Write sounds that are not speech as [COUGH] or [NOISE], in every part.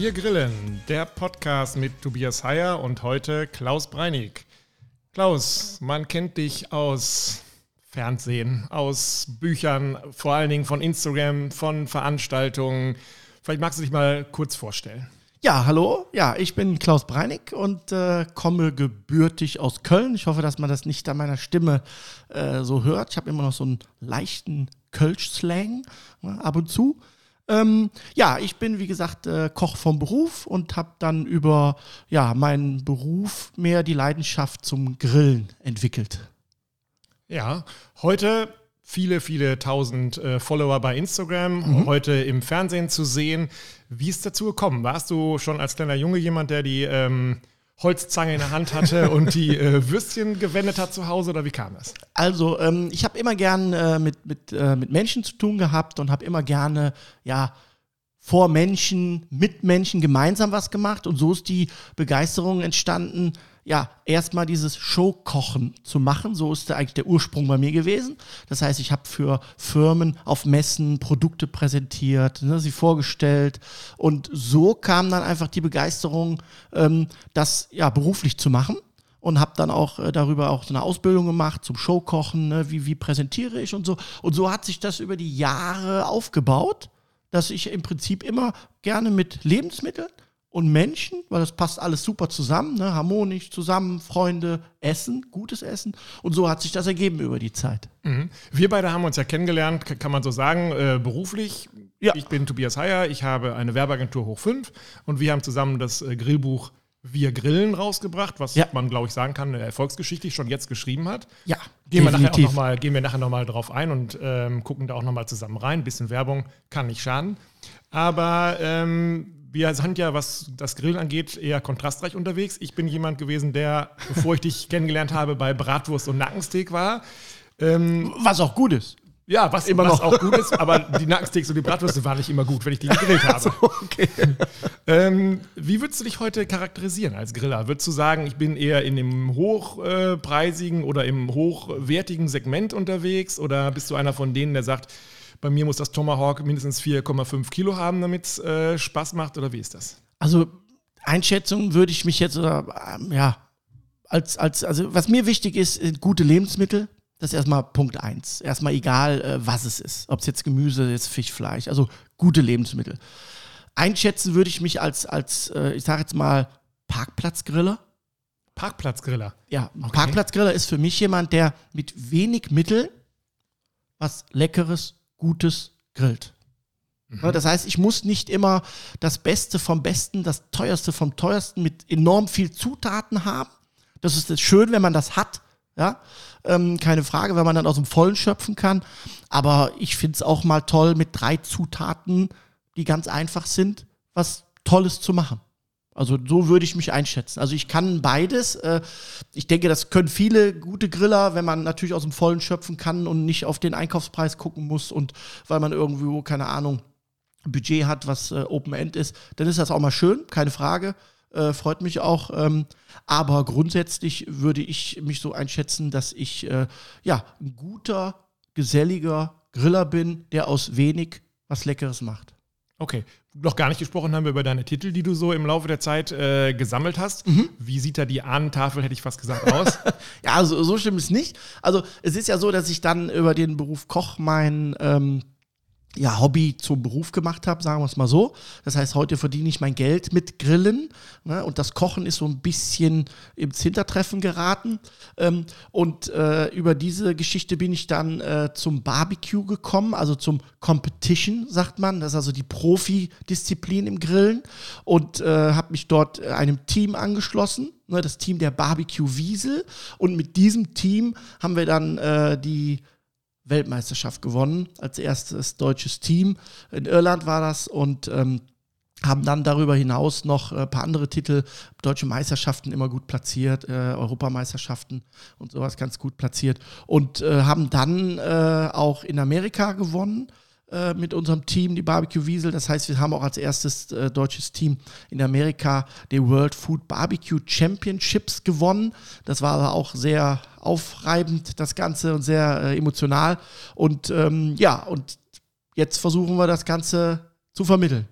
Wir grillen, der Podcast mit Tobias Heyer und heute Klaus Breinig. Klaus, man kennt dich aus Fernsehen, aus Büchern, vor allen Dingen von Instagram, von Veranstaltungen. Vielleicht magst du dich mal kurz vorstellen. Ja, hallo. Ja, ich bin Klaus Breinig und äh, komme gebürtig aus Köln. Ich hoffe, dass man das nicht an meiner Stimme äh, so hört. Ich habe immer noch so einen leichten Kölsch-Slang ne, ab und zu. Ähm, ja, ich bin, wie gesagt, äh, Koch vom Beruf und habe dann über ja, meinen Beruf mehr die Leidenschaft zum Grillen entwickelt. Ja, heute viele, viele tausend äh, Follower bei Instagram, mhm. heute im Fernsehen zu sehen. Wie ist dazu gekommen? Warst du schon als kleiner Junge jemand, der die ähm, Holzzange in der Hand hatte und die äh, Würstchen gewendet hat zu Hause oder wie kam das? Also ähm, ich habe immer gern äh, mit, mit, äh, mit Menschen zu tun gehabt und habe immer gerne, ja, vor Menschen, mit Menschen gemeinsam was gemacht und so ist die Begeisterung entstanden, ja, erstmal dieses Showkochen zu machen. So ist eigentlich der Ursprung bei mir gewesen. Das heißt, ich habe für Firmen auf Messen Produkte präsentiert, ne, sie vorgestellt. Und so kam dann einfach die Begeisterung, ähm, das ja beruflich zu machen. Und habe dann auch äh, darüber auch so eine Ausbildung gemacht zum Showkochen, ne, wie, wie präsentiere ich und so. Und so hat sich das über die Jahre aufgebaut, dass ich im Prinzip immer gerne mit Lebensmitteln und Menschen, weil das passt alles super zusammen, ne? harmonisch zusammen, Freunde, Essen, gutes Essen. Und so hat sich das ergeben über die Zeit. Mhm. Wir beide haben uns ja kennengelernt, kann man so sagen, äh, beruflich. Ja. Ich bin Tobias Heyer, ich habe eine Werbeagentur Hoch 5 und wir haben zusammen das äh, Grillbuch Wir Grillen rausgebracht, was ja. man, glaube ich, sagen kann, eine Erfolgsgeschichte schon jetzt geschrieben hat. Ja. Gehen wir, nachher noch mal, gehen wir nachher nochmal drauf ein und ähm, gucken da auch nochmal zusammen rein. Ein bisschen Werbung kann nicht schaden. Aber ähm, wir sind ja, was das Grillen angeht, eher kontrastreich unterwegs. Ich bin jemand gewesen, der, bevor ich dich [LAUGHS] kennengelernt habe, bei Bratwurst und Nackensteak war. Ähm, was auch gut ist. Ja, was immer was noch. auch gut ist, aber die Nackensteaks und die Bratwürste waren nicht immer gut, wenn ich die gegrillt habe. So, okay. ähm, wie würdest du dich heute charakterisieren als Griller? Würdest du sagen, ich bin eher in dem hochpreisigen oder im hochwertigen Segment unterwegs? Oder bist du einer von denen, der sagt, bei mir muss das Tomahawk mindestens 4,5 Kilo haben, damit es äh, Spaß macht, oder wie ist das? Also Einschätzung würde ich mich jetzt, oder, ähm, ja, als, als, also was mir wichtig ist, gute Lebensmittel. Das ist erstmal Punkt eins. Erstmal egal, äh, was es ist. Ob es jetzt Gemüse, jetzt Fisch, Fleisch. Also gute Lebensmittel. Einschätzen würde ich mich als, als äh, ich sage jetzt mal, Parkplatzgriller. Parkplatzgriller? Ja, okay. Parkplatzgriller ist für mich jemand, der mit wenig Mitteln was Leckeres, Gutes grillt. Mhm. Das heißt, ich muss nicht immer das Beste vom Besten, das Teuerste vom Teuersten mit enorm viel Zutaten haben. Das ist schön, wenn man das hat. Ja, ähm, keine Frage, wenn man dann aus dem Vollen schöpfen kann. Aber ich finde es auch mal toll, mit drei Zutaten, die ganz einfach sind, was Tolles zu machen. Also so würde ich mich einschätzen. Also ich kann beides. Äh, ich denke, das können viele gute Griller, wenn man natürlich aus dem Vollen schöpfen kann und nicht auf den Einkaufspreis gucken muss und weil man irgendwo, keine Ahnung, Budget hat, was äh, Open End ist, dann ist das auch mal schön, keine Frage. Äh, freut mich auch. Ähm, aber grundsätzlich würde ich mich so einschätzen, dass ich äh, ja ein guter, geselliger Griller bin, der aus wenig was Leckeres macht. Okay. Noch gar nicht gesprochen haben wir über deine Titel, die du so im Laufe der Zeit äh, gesammelt hast. Mhm. Wie sieht da die Ahnentafel, hätte ich fast gesagt, aus? [LAUGHS] ja, also so stimmt es nicht. Also es ist ja so, dass ich dann über den Beruf Koch mein ähm, ja, Hobby zum Beruf gemacht habe, sagen wir es mal so. Das heißt, heute verdiene ich mein Geld mit Grillen ne? und das Kochen ist so ein bisschen ins Hintertreffen geraten. Ähm, und äh, über diese Geschichte bin ich dann äh, zum Barbecue gekommen, also zum Competition, sagt man. Das ist also die Profi-Disziplin im Grillen und äh, habe mich dort einem Team angeschlossen ne? das Team der Barbecue Wiesel. Und mit diesem Team haben wir dann äh, die Weltmeisterschaft gewonnen, als erstes deutsches Team. In Irland war das und ähm, haben dann darüber hinaus noch ein äh, paar andere Titel, deutsche Meisterschaften immer gut platziert, äh, Europameisterschaften und sowas ganz gut platziert und äh, haben dann äh, auch in Amerika gewonnen äh, mit unserem Team, die Barbecue Wiesel. Das heißt, wir haben auch als erstes äh, deutsches Team in Amerika die World Food Barbecue Championships gewonnen. Das war aber auch sehr aufreibend, das Ganze, und sehr äh, emotional. Und ähm, ja, und jetzt versuchen wir das Ganze zu vermitteln.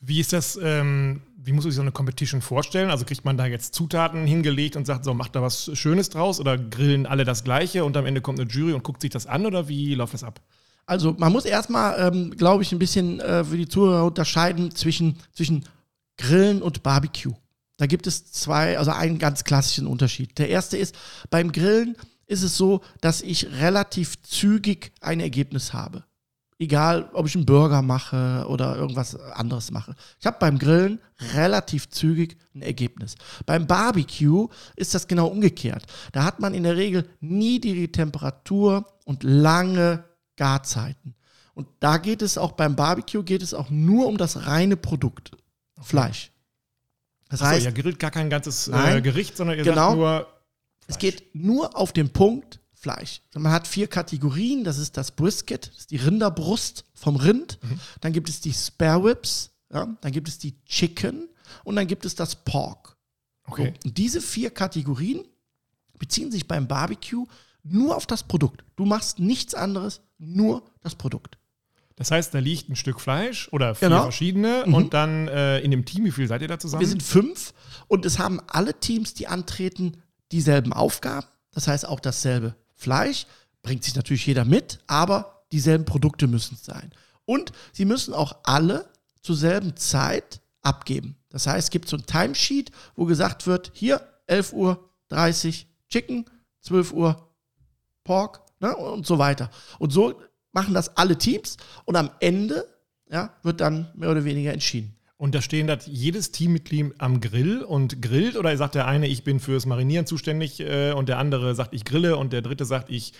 Wie ist das, ähm, wie muss man sich so eine Competition vorstellen? Also kriegt man da jetzt Zutaten hingelegt und sagt, so, macht da was Schönes draus oder grillen alle das Gleiche und am Ende kommt eine Jury und guckt sich das an oder wie läuft das ab? Also man muss erstmal, ähm, glaube ich, ein bisschen äh, für die Zuhörer unterscheiden zwischen, zwischen Grillen und Barbecue. Da gibt es zwei, also einen ganz klassischen Unterschied. Der erste ist, beim Grillen ist es so, dass ich relativ zügig ein Ergebnis habe. Egal, ob ich einen Burger mache oder irgendwas anderes mache. Ich habe beim Grillen relativ zügig ein Ergebnis. Beim Barbecue ist das genau umgekehrt. Da hat man in der Regel niedrige Temperatur und lange Garzeiten. Und da geht es auch beim Barbecue geht es auch nur um das reine Produkt Fleisch. Das Achso, heißt, ihr grillt gar kein ganzes äh, nein, äh, Gericht, sondern ihr genau, sagt nur Fleisch. Es geht nur auf den Punkt Fleisch. Man hat vier Kategorien. Das ist das Brisket, das ist die Rinderbrust vom Rind. Mhm. Dann gibt es die Spare Ribs. Ja, dann gibt es die Chicken und dann gibt es das Pork. Okay. So, und diese vier Kategorien beziehen sich beim Barbecue nur auf das Produkt. Du machst nichts anderes, nur das Produkt. Das heißt, da liegt ein Stück Fleisch oder vier genau. verschiedene mhm. und dann äh, in dem Team, wie viel seid ihr da zusammen? Wir sind fünf und es haben alle Teams, die antreten, dieselben Aufgaben. Das heißt auch dasselbe Fleisch. Bringt sich natürlich jeder mit, aber dieselben Produkte müssen es sein. Und sie müssen auch alle zur selben Zeit abgeben. Das heißt, es gibt so ein Timesheet, wo gesagt wird, hier 11.30 Uhr Chicken, 12 Uhr Pork ne, und so weiter. Und so machen das alle Teams und am Ende ja, wird dann mehr oder weniger entschieden. Und da stehen da jedes Teammitglied am Grill und grillt oder sagt der eine, ich bin fürs Marinieren zuständig äh, und der andere sagt, ich grille und der dritte sagt, ich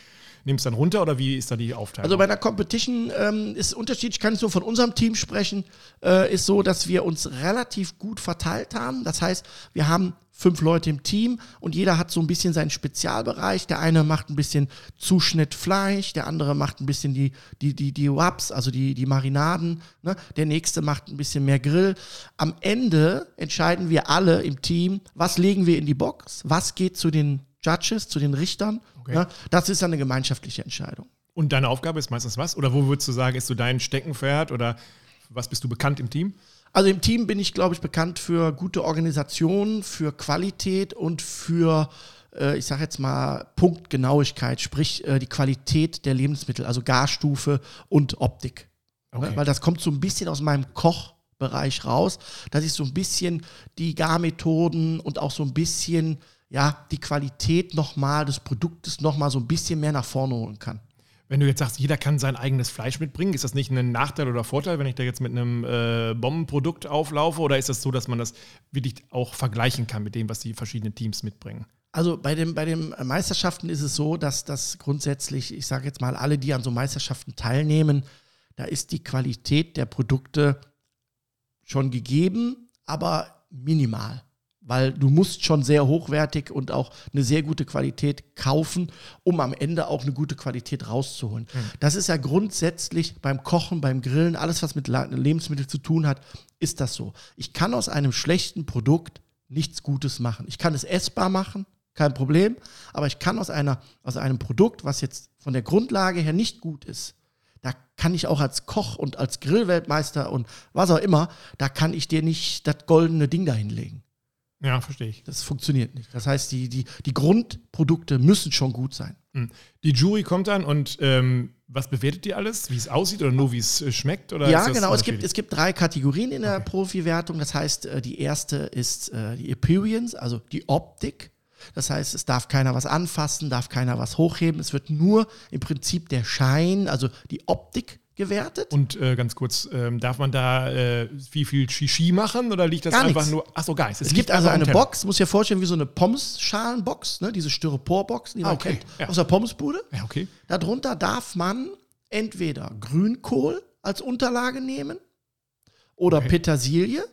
es dann runter oder wie ist da die Aufteilung? Also bei einer Competition ähm, ist unterschiedlich, ich kann so von unserem Team sprechen, äh, ist so, dass wir uns relativ gut verteilt haben. Das heißt, wir haben fünf Leute im Team und jeder hat so ein bisschen seinen Spezialbereich. Der eine macht ein bisschen Zuschnitt Fleisch, der andere macht ein bisschen die, die, die, die Wraps, also die, die Marinaden. Ne? Der nächste macht ein bisschen mehr Grill. Am Ende entscheiden wir alle im Team, was legen wir in die Box, was geht zu den Judges, zu den Richtern. Okay. Ne? Das ist eine gemeinschaftliche Entscheidung. Und deine Aufgabe ist meistens was? Oder wo würdest du sagen, ist so dein Steckenpferd oder was bist du bekannt im Team? Also im Team bin ich, glaube ich, bekannt für gute Organisation, für Qualität und für, äh, ich sage jetzt mal, Punktgenauigkeit, sprich äh, die Qualität der Lebensmittel, also Garstufe und Optik. Okay. Weil das kommt so ein bisschen aus meinem Kochbereich raus, dass ich so ein bisschen die Garmethoden und auch so ein bisschen ja, die Qualität nochmal des Produktes nochmal so ein bisschen mehr nach vorne holen kann. Wenn du jetzt sagst, jeder kann sein eigenes Fleisch mitbringen, ist das nicht ein Nachteil oder Vorteil, wenn ich da jetzt mit einem äh, Bombenprodukt auflaufe? Oder ist das so, dass man das wirklich auch vergleichen kann mit dem, was die verschiedenen Teams mitbringen? Also bei, dem, bei den Meisterschaften ist es so, dass das grundsätzlich, ich sage jetzt mal, alle, die an so Meisterschaften teilnehmen, da ist die Qualität der Produkte schon gegeben, aber minimal weil du musst schon sehr hochwertig und auch eine sehr gute Qualität kaufen, um am Ende auch eine gute Qualität rauszuholen. Mhm. Das ist ja grundsätzlich beim Kochen, beim Grillen, alles was mit Lebensmitteln zu tun hat, ist das so. Ich kann aus einem schlechten Produkt nichts Gutes machen. Ich kann es essbar machen, kein Problem, aber ich kann aus, einer, aus einem Produkt, was jetzt von der Grundlage her nicht gut ist, da kann ich auch als Koch und als Grillweltmeister und was auch immer, da kann ich dir nicht das goldene Ding dahinlegen. Ja, verstehe ich. Das funktioniert nicht. Das heißt, die, die, die Grundprodukte müssen schon gut sein. Hm. Die Jury kommt dann und ähm, was bewertet ihr alles? Wie es aussieht oder nur wie es äh, schmeckt? Oder ja, genau. Es gibt, es gibt drei Kategorien in der okay. Profi-Wertung. Das heißt, äh, die erste ist äh, die Appearance, also die Optik. Das heißt, es darf keiner was anfassen, darf keiner was hochheben. Es wird nur im Prinzip der Schein, also die Optik gewertet. Und äh, ganz kurz, ähm, darf man da äh, wie viel Shishi machen oder liegt das gar einfach nichts. nur? Achso, gar nichts. Es, es gibt also eine Box, muss dir vorstellen, wie so eine Pommes-Schalenbox, ne? diese Styroporbox, die man ah, okay. kennt, ja. aus der Pommesbude. Ja, okay. Darunter darf man entweder Grünkohl als Unterlage nehmen oder okay. Petersilie.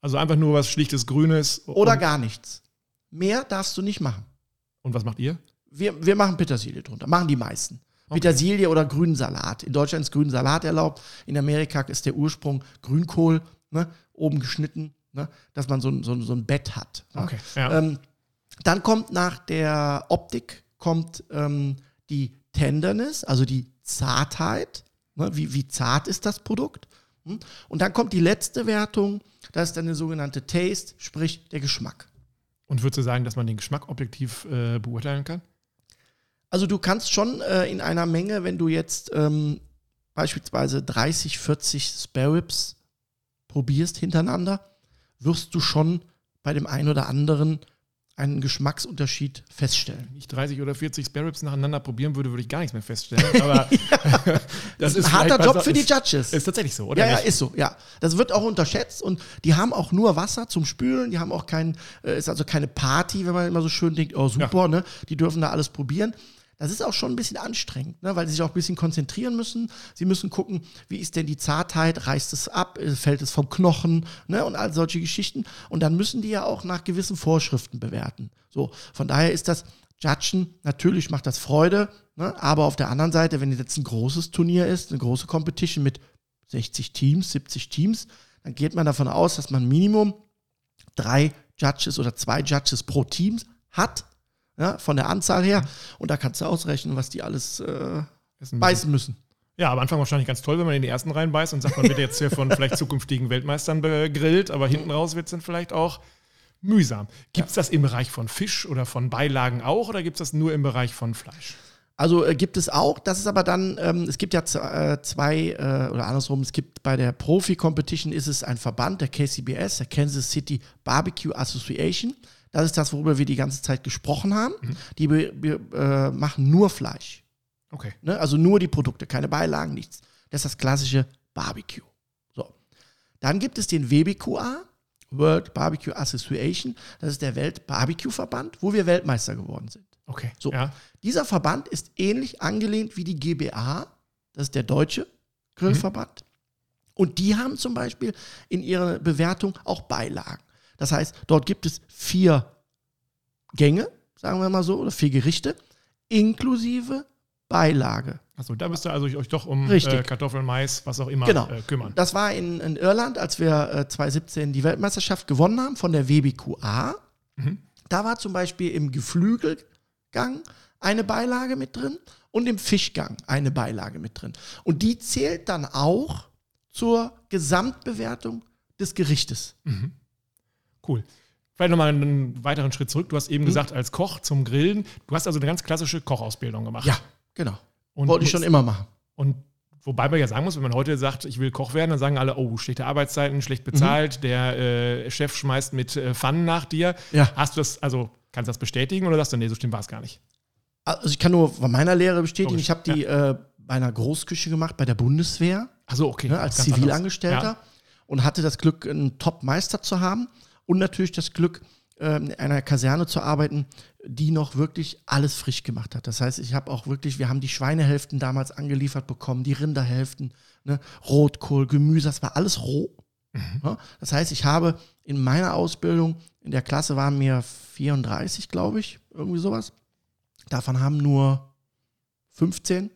Also einfach nur was schlichtes Grünes. Oder gar nichts. Mehr darfst du nicht machen. Und was macht ihr? Wir, wir machen Petersilie drunter, machen die meisten. Okay. Petersilie oder grünen Salat. In Deutschland ist grünen Salat erlaubt. In Amerika ist der Ursprung Grünkohl, ne, oben geschnitten, ne, dass man so, so, so ein Bett hat. Ne. Okay, ja. ähm, dann kommt nach der Optik kommt ähm, die Tenderness, also die Zartheit. Ne, wie, wie zart ist das Produkt? Hm? Und dann kommt die letzte Wertung, das ist dann der sogenannte Taste, sprich der Geschmack. Und würdest du sagen, dass man den Geschmack objektiv äh, beurteilen kann? Also du kannst schon äh, in einer Menge, wenn du jetzt ähm, beispielsweise 30, 40 Spare Ribs probierst hintereinander, wirst du schon bei dem einen oder anderen einen Geschmacksunterschied feststellen. Wenn ich 30 oder 40 Sparrows nacheinander probieren würde, würde ich gar nichts mehr feststellen. Aber [LAUGHS] das ist ein harter Job für die Judges. Ist tatsächlich so, oder? Ja, ja, ist so, ja. Das wird auch unterschätzt und die haben auch nur Wasser zum Spülen, die haben auch kein, äh, ist also keine Party, wenn man immer so schön denkt, oh super, ja. ne? Die dürfen da alles probieren. Das ist auch schon ein bisschen anstrengend, ne? weil sie sich auch ein bisschen konzentrieren müssen. Sie müssen gucken, wie ist denn die Zartheit, reißt es ab, äh, fällt es vom Knochen ne? und all solche Geschichten. Und dann müssen die ja auch nach gewissen Vorschriften bewerten. So, von daher ist das Judgen, natürlich macht das Freude, ne? aber auf der anderen Seite, wenn jetzt ein großes Turnier ist, eine große Competition mit 60 Teams, 70 Teams, dann geht man davon aus, dass man Minimum drei Judges oder zwei Judges pro Team hat ja, von der Anzahl her. Und da kannst du ausrechnen, was die alles äh, beißen müssen. Ja, am Anfang wahrscheinlich ganz toll, wenn man in die ersten reinbeißt und sagt, man wird jetzt hier von vielleicht zukünftigen Weltmeistern gegrillt, aber hinten raus wird es dann vielleicht auch mühsam. Gibt es das im Bereich von Fisch oder von Beilagen auch oder gibt es das nur im Bereich von Fleisch? Also äh, gibt es auch, das ist aber dann, ähm, es gibt ja äh, zwei, äh, oder andersrum, es gibt bei der Profi-Competition ist es ein Verband, der KCBS, der Kansas City Barbecue Association. Das ist das, worüber wir die ganze Zeit gesprochen haben. Mhm. Die äh, machen nur Fleisch. Okay. Ne? Also nur die Produkte, keine Beilagen, nichts. Das ist das klassische Barbecue. So. Dann gibt es den WBQA, World Barbecue Association. Das ist der Welt-Barbecue-Verband, wo wir Weltmeister geworden sind. Okay. So. Ja. Dieser Verband ist ähnlich angelehnt wie die GBA. Das ist der deutsche Grillverband. Mhm. Und die haben zum Beispiel in ihrer Bewertung auch Beilagen. Das heißt, dort gibt es vier Gänge, sagen wir mal so, oder vier Gerichte, inklusive Beilage. Achso, da müsst ihr also euch doch um äh, Kartoffeln, Mais, was auch immer genau. äh, kümmern. Das war in, in Irland, als wir äh, 2017 die Weltmeisterschaft gewonnen haben von der WBQA. Mhm. Da war zum Beispiel im Geflügelgang eine Beilage mit drin und im Fischgang eine Beilage mit drin. Und die zählt dann auch zur Gesamtbewertung des Gerichtes. Mhm. Cool. Vielleicht nochmal einen weiteren Schritt zurück. Du hast eben mhm. gesagt, als Koch zum Grillen, du hast also eine ganz klassische Kochausbildung gemacht. Ja, genau. Und Wollte ich schon immer machen. Und wobei man ja sagen muss, wenn man heute sagt, ich will Koch werden, dann sagen alle, oh, schlechte Arbeitszeiten, schlecht bezahlt, mhm. der äh, Chef schmeißt mit äh, Pfannen nach dir. Ja. Hast du das, also kannst du das bestätigen oder sagst du, nee, so stimmt war es gar nicht? Also ich kann nur von meiner Lehre bestätigen, ich habe die ja. äh, bei einer Großküche gemacht, bei der Bundeswehr. Also okay. Ne, als Zivilangestellter. Ja. Und hatte das Glück, einen Top-Meister zu haben und natürlich das Glück, ähm, in einer Kaserne zu arbeiten, die noch wirklich alles frisch gemacht hat. Das heißt, ich habe auch wirklich, wir haben die Schweinehälften damals angeliefert bekommen, die Rinderhälften, ne, Rotkohl, Gemüse, das war alles roh. Mhm. Das heißt, ich habe in meiner Ausbildung, in der Klasse waren mir 34, glaube ich, irgendwie sowas. Davon haben nur 15,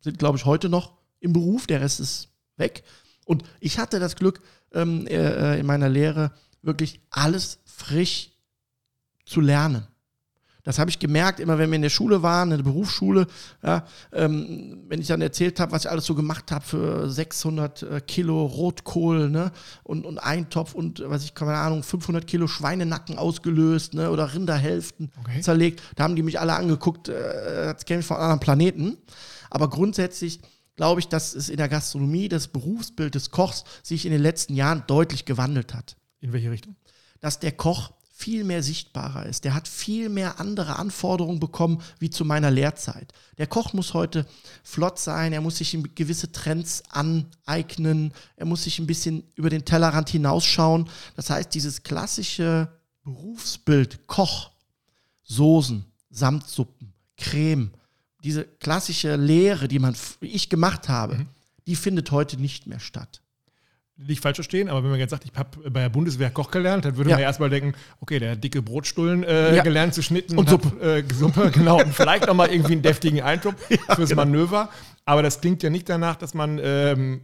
sind, glaube ich, heute noch im Beruf, der Rest ist weg. Und ich hatte das Glück, ähm, äh, in meiner Lehre wirklich alles frisch zu lernen. Das habe ich gemerkt, immer wenn wir in der Schule waren, in der Berufsschule, ja, ähm, wenn ich dann erzählt habe, was ich alles so gemacht habe für 600 äh, Kilo Rotkohl ne, und, und Eintopf und, was ich, keine Ahnung, 500 Kilo Schweinenacken ausgelöst ne, oder Rinderhälften okay. zerlegt. Da haben die mich alle angeguckt, äh, als käme ich von einem anderen Planeten. Aber grundsätzlich glaube ich, dass es in der Gastronomie das Berufsbild des Kochs sich in den letzten Jahren deutlich gewandelt hat. In welche Richtung? Dass der Koch viel mehr sichtbarer ist. Der hat viel mehr andere Anforderungen bekommen wie zu meiner Lehrzeit. Der Koch muss heute flott sein, er muss sich gewisse Trends aneignen, er muss sich ein bisschen über den Tellerrand hinausschauen. Das heißt, dieses klassische Berufsbild Koch, Soßen, Samtsuppen, Creme, diese klassische Lehre, die man ich gemacht habe, mhm. die findet heute nicht mehr statt nicht falsch verstehen, aber wenn man jetzt sagt, ich habe bei der Bundeswehr Koch gelernt, dann würde ja. man erstmal denken, okay, der hat dicke Brotstullen äh, ja. gelernt zu schnitten und Suppe. Äh, Suppe, [LAUGHS] genau, und vielleicht nochmal irgendwie einen deftigen Eintopf [LAUGHS] ja, fürs genau. Manöver. Aber das klingt ja nicht danach, dass man ähm,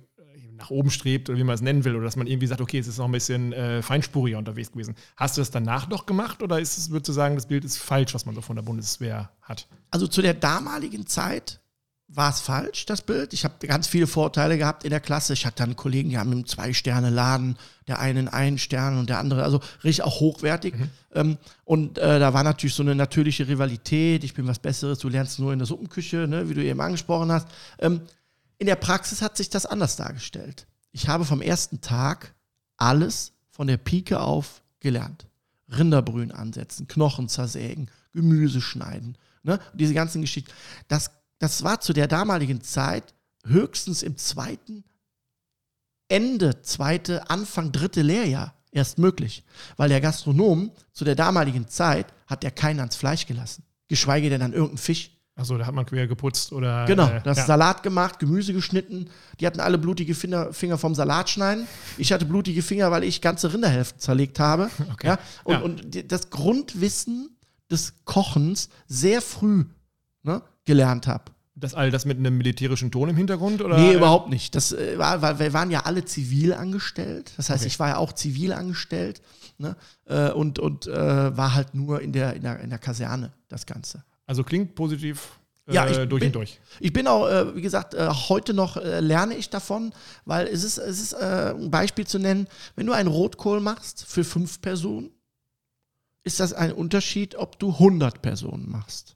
nach oben strebt oder wie man es nennen will, oder dass man irgendwie sagt, okay, es ist noch ein bisschen äh, feinspuriger unterwegs gewesen. Hast du das danach noch gemacht oder ist es, würdest du sagen, das Bild ist falsch, was man so von der Bundeswehr hat? Also zu der damaligen Zeit war es falsch, das Bild. Ich habe ganz viele Vorteile gehabt in der Klasse. Ich hatte dann Kollegen, die haben einen Zwei-Sterne-Laden, der eine einen Stern und der andere, also richtig auch hochwertig. Mhm. Ähm, und äh, da war natürlich so eine natürliche Rivalität. Ich bin was Besseres, du lernst nur in der Suppenküche, ne, wie du eben angesprochen hast. Ähm, in der Praxis hat sich das anders dargestellt. Ich habe vom ersten Tag alles von der Pike auf gelernt. Rinderbrühen ansetzen, Knochen zersägen, Gemüse schneiden, ne? diese ganzen Geschichten. Das das war zu der damaligen Zeit höchstens im zweiten, Ende zweite, Anfang dritte Lehrjahr erst möglich. Weil der Gastronom zu der damaligen Zeit hat der keinen ans Fleisch gelassen. Geschweige denn an irgendeinen Fisch. Achso, da hat man quer geputzt oder. Genau, äh, das ja. Salat gemacht, Gemüse geschnitten. Die hatten alle blutige Finger, Finger vom Salat schneiden. Ich hatte blutige Finger, weil ich ganze Rinderhälften zerlegt habe. [LAUGHS] Okay. Ja, und, ja. und das Grundwissen des Kochens sehr früh ne, gelernt habe. Das all das mit einem militärischen Ton im Hintergrund? Oder? Nee, überhaupt nicht. Das äh, war, weil wir waren ja alle zivil angestellt. Das heißt, okay. ich war ja auch zivil angestellt ne? äh, und, und äh, war halt nur in der, in, der, in der Kaserne, das Ganze. Also klingt positiv äh, ja, ich durch bin, und durch. Ich bin auch, äh, wie gesagt, äh, heute noch äh, lerne ich davon, weil es ist, es ist äh, ein Beispiel zu nennen, wenn du einen Rotkohl machst für fünf Personen, ist das ein Unterschied, ob du 100 Personen machst.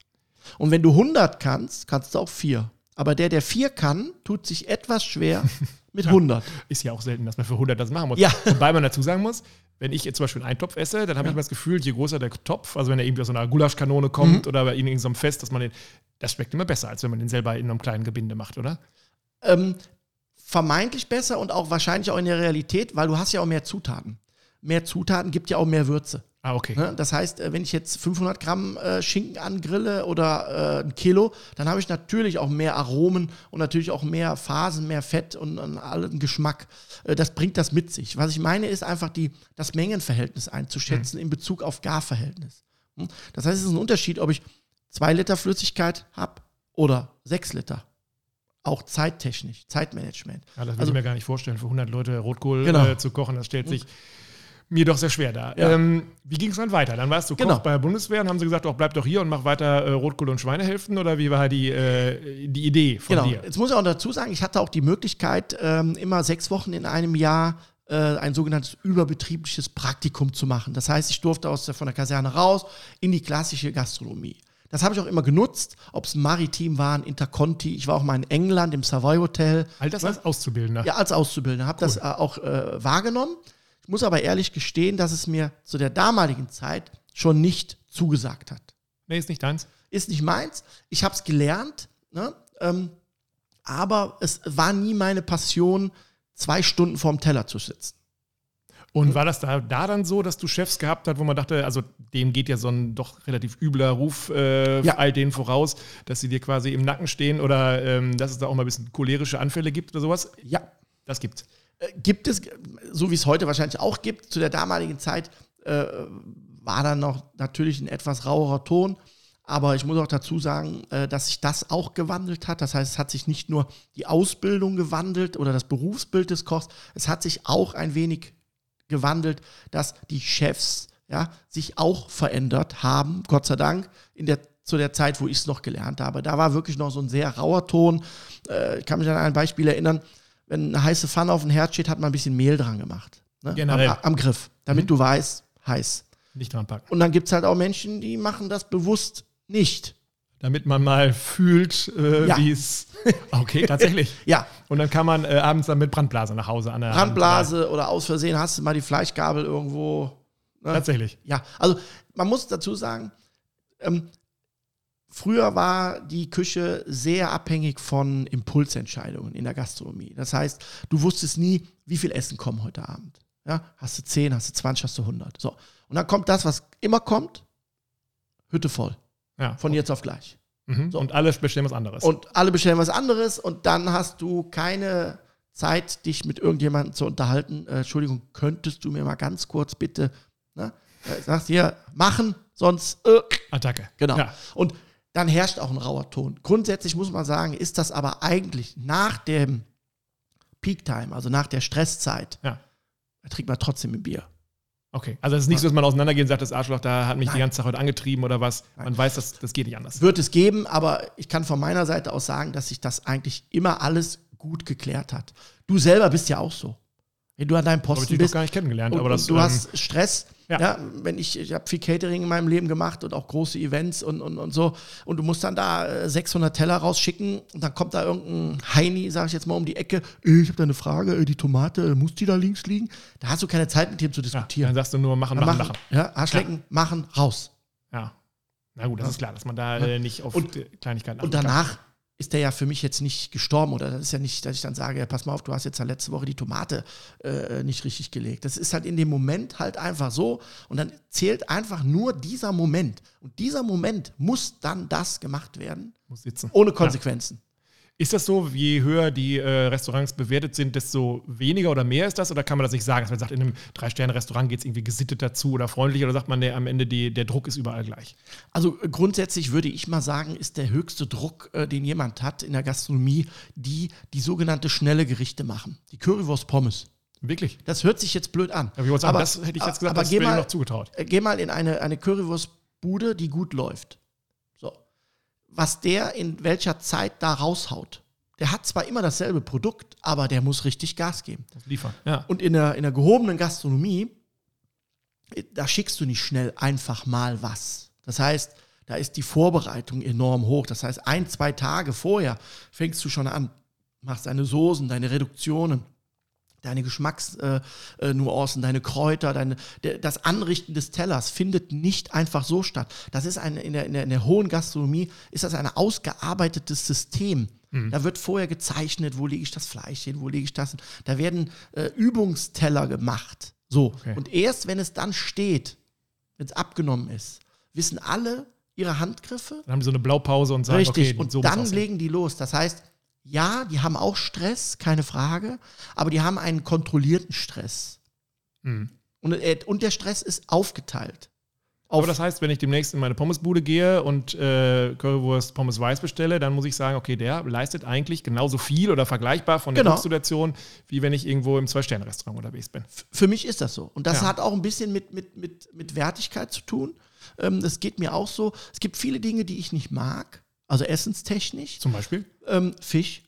Und wenn du 100 kannst, kannst du auch 4. Aber der, der 4 kann, tut sich etwas schwer [LAUGHS] mit 100. Ja, ist ja auch selten, dass man für 100 das machen muss. Ja. Wobei man dazu sagen muss, wenn ich jetzt zum Beispiel einen Eintopf esse, dann habe ja. ich immer das Gefühl, je größer der Topf, also wenn er irgendwie aus so einer Gulaschkanone kommt mhm. oder bei irgendeinem Fest, dass man den, das schmeckt immer besser, als wenn man den selber in einem kleinen Gebinde macht, oder? Ähm, vermeintlich besser und auch wahrscheinlich auch in der Realität, weil du hast ja auch mehr Zutaten. Mehr Zutaten gibt ja auch mehr Würze. Ah, okay. Ne? Das heißt, äh, wenn ich jetzt 500 Gramm äh, Schinken angrille oder äh, ein Kilo, dann habe ich natürlich auch mehr Aromen und natürlich auch mehr Phasen, mehr Fett und, allen Geschmack. Das bringt das mit sich. Was ich meine, ist einfach die, das Mengenverhältnis einzuschätzen mhm. in Bezug auf Garverhältnis. Hm? Das heißt, es ist ein Unterschied, ob ich zwei Liter Flüssigkeit habe oder sechs Liter auch zeittechnisch, Zeitmanagement. Ja, das würde also, ich mir gar nicht vorstellen, für 100 Leute Rotkohl genau. äh, zu kochen. Das stellt hm. sich mir doch sehr schwer da. Ja. Ähm, wie ging es dann weiter? Dann warst du Koch genau. bei der Bundeswehr und haben sie gesagt, auch bleib doch hier und mach weiter äh, Rotkohl und Schweinehälften oder wie war die, äh, die Idee von genau. dir? Jetzt muss ich auch dazu sagen, ich hatte auch die Möglichkeit, ähm, immer sechs Wochen in einem Jahr äh, ein sogenanntes überbetriebliches Praktikum zu machen. Das heißt, ich durfte aus der, von der Kaserne raus in die klassische Gastronomie. Das habe ich auch immer genutzt, ob es maritim waren, Interconti. Ich war auch mal in England im Savoy Hotel. All das als Auszubildender? Ja, als Auszubildender. Habe cool. das äh, auch äh, wahrgenommen muss aber ehrlich gestehen, dass es mir zu der damaligen Zeit schon nicht zugesagt hat. Nee, ist nicht deins. Ist nicht meins. Ich habe es gelernt, ne? ähm, aber es war nie meine Passion, zwei Stunden vorm Teller zu sitzen. Und war das da, da dann so, dass du Chefs gehabt hast, wo man dachte, also dem geht ja so ein doch relativ übler Ruf äh, ja. all denen voraus, dass sie dir quasi im Nacken stehen oder ähm, dass es da auch mal ein bisschen cholerische Anfälle gibt oder sowas? Ja. Das gibt's. Gibt es, so wie es heute wahrscheinlich auch gibt, zu der damaligen Zeit äh, war dann noch natürlich ein etwas rauerer Ton. Aber ich muss auch dazu sagen, äh, dass sich das auch gewandelt hat. Das heißt, es hat sich nicht nur die Ausbildung gewandelt oder das Berufsbild des Kochs, es hat sich auch ein wenig gewandelt, dass die Chefs ja, sich auch verändert haben, Gott sei Dank, in der, zu der Zeit, wo ich es noch gelernt habe. Da war wirklich noch so ein sehr rauer Ton. Äh, ich kann mich an ein Beispiel erinnern wenn eine heiße Pfanne auf dem Herd steht, hat man ein bisschen Mehl dran gemacht. Ne? Am, am, Griff, damit mhm. du weißt, heiß. Nicht dran packen. Und dann gibt es halt auch Menschen, die machen das bewusst nicht. Damit man mal fühlt, äh, ja. wie es. [LAUGHS] Okay, tatsächlich. [LAUGHS] ja. Und dann kann man äh, abends dann mit Brandblase nach Hause an der Brandblase Hand oder aus Versehen hast du mal die Fleischgabel irgendwo. Ne? Tatsächlich. Ja, also man muss dazu sagen, ähm, Früher war die Küche sehr abhängig von Impulsentscheidungen in der Gastronomie. Das heißt, du wusstest nie, wie viel Essen kommen heute Abend. Ja, hast du 10, hast du 20, hast du 100. So. Und dann kommt das, was immer kommt, Hütte voll. Ja. Von jetzt auf gleich. Mhm. So. Und alle bestellen was anderes. Und alle bestellen was anderes und dann hast du keine Zeit, dich mit irgendjemandem zu unterhalten. Äh, Entschuldigung, könntest du mir mal ganz kurz bitte, ne? Äh, sagst hier, machen, sonst äh, Attacke. Genau. Ja. Und dann herrscht auch ein rauer Ton. Grundsätzlich muss man sagen, ist das aber eigentlich nach dem Peak Time, also nach der Stresszeit, ja. da trinkt man trotzdem ein Bier. Okay, also es ist nicht so, dass man auseinandergeht und sagt, das Arschloch, da hat mich Nein. die ganze Zeit heute angetrieben oder was. Nein. Man weiß, dass, das geht nicht anders. Wird es geben, aber ich kann von meiner Seite aus sagen, dass sich das eigentlich immer alles gut geklärt hat. Du selber bist ja auch so. Wenn du an deinem Posten ich bist. Ich gar nicht kennengelernt, und, aber das. du ähm, hast Stress. Ja. ja. wenn ich, ich habe viel Catering in meinem Leben gemacht und auch große Events und, und, und so. Und du musst dann da 600 äh, Teller rausschicken und dann kommt da irgendein Heini, sage ich jetzt mal, um die Ecke. Äh, ich habe da eine Frage, äh, die Tomate, muss die da links liegen? Da hast du keine Zeit mit dem zu diskutieren. Ja, dann sagst du nur machen, machen, machen. Ja, Arschlecken, ja. machen, raus. Ja. Na gut, das ist klar, dass man da äh, nicht auf und, Kleinigkeiten Und danach ist der ja für mich jetzt nicht gestorben oder das ist ja nicht, dass ich dann sage, ja, pass mal auf, du hast jetzt ja letzte Woche die Tomate äh, nicht richtig gelegt. Das ist halt in dem Moment halt einfach so und dann zählt einfach nur dieser Moment und dieser Moment muss dann das gemacht werden, ohne Konsequenzen. Ja. Ist das so, je höher die äh, Restaurants bewertet sind, desto weniger oder mehr ist das? Oder kann man das nicht sagen, dass man sagt, in einem Drei-Sterne-Restaurant geht es irgendwie gesittet dazu oder freundlich? Oder sagt man, nee, am Ende die, der Druck ist überall gleich? Also äh, grundsätzlich würde ich mal sagen, ist der höchste Druck, äh, den jemand hat in der Gastronomie, die die sogenannte schnelle Gerichte machen. Die Currywurst Pommes. Wirklich? Das hört sich jetzt blöd an. Ja, aber, das hätte ich jetzt gesagt, aber das wäre mir noch zugetraut. Äh, geh mal in eine, eine Currywurstbude, die gut läuft was der in welcher Zeit da raushaut. Der hat zwar immer dasselbe Produkt, aber der muss richtig Gas geben. Das liefern, ja. Und in der, in der gehobenen Gastronomie, da schickst du nicht schnell einfach mal was. Das heißt, da ist die Vorbereitung enorm hoch. Das heißt, ein, zwei Tage vorher fängst du schon an, machst deine Soßen, deine Reduktionen, deine Geschmacksnuancen, äh, deine Kräuter, deine, das Anrichten des Tellers findet nicht einfach so statt. Das ist eine, in der, in der, in der hohen Gastronomie ist das ein ausgearbeitetes System. Mhm. Da wird vorher gezeichnet, wo lege ich das Fleisch hin, wo lege ich das hin. Da werden äh, Übungsteller gemacht. So. Okay. Und erst wenn es dann steht, wenn es abgenommen ist, wissen alle ihre Handgriffe. Dann haben sie so eine Blaupause und sagen, Richtig. okay, und so dann legen die los. Das heißt, ja, die haben auch Stress, keine Frage, aber die haben einen kontrollierten Stress. Mhm. Und, äh, und der Stress ist aufgeteilt. Aber das heißt, wenn ich demnächst in meine Pommesbude gehe und äh, Currywurst Pommes Weiß bestelle, dann muss ich sagen, okay, der leistet eigentlich genauso viel oder vergleichbar von der genau. Situation, wie wenn ich irgendwo im Zwei-Sterne-Restaurant unterwegs bin. Für mich ist das so. Und das ja. hat auch ein bisschen mit, mit, mit, mit Wertigkeit zu tun. Ähm, das geht mir auch so. Es gibt viele Dinge, die ich nicht mag. Also essenstechnisch. Zum Beispiel? Ähm, Fisch.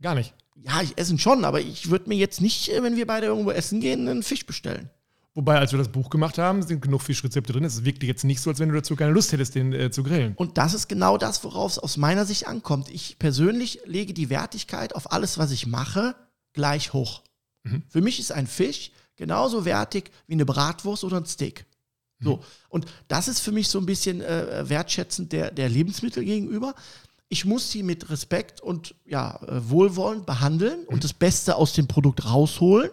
Gar nicht. Ja, ich esse schon, aber ich würde mir jetzt nicht, äh, wenn wir beide irgendwo essen gehen, einen Fisch bestellen. Wobei, als wir das Buch gemacht haben, sind genug Fischrezepte drin. Es wirkt jetzt nicht so, als wenn du dazu keine Lust hättest, den äh, zu grillen. Und das ist genau das, worauf es aus meiner Sicht ankommt. Ich persönlich lege die Wertigkeit auf alles, was ich mache, gleich hoch. Mhm. Für mich ist ein Fisch genauso wertig wie eine Bratwurst oder ein Steak. So. Mhm. Und das ist für mich so ein bisschen äh, wertschätzend der, der Lebensmittel gegenüber. Ich muss sie mit Respekt und ja, äh, Wohlwollen behandeln mhm. und das Beste aus dem Produkt rausholen,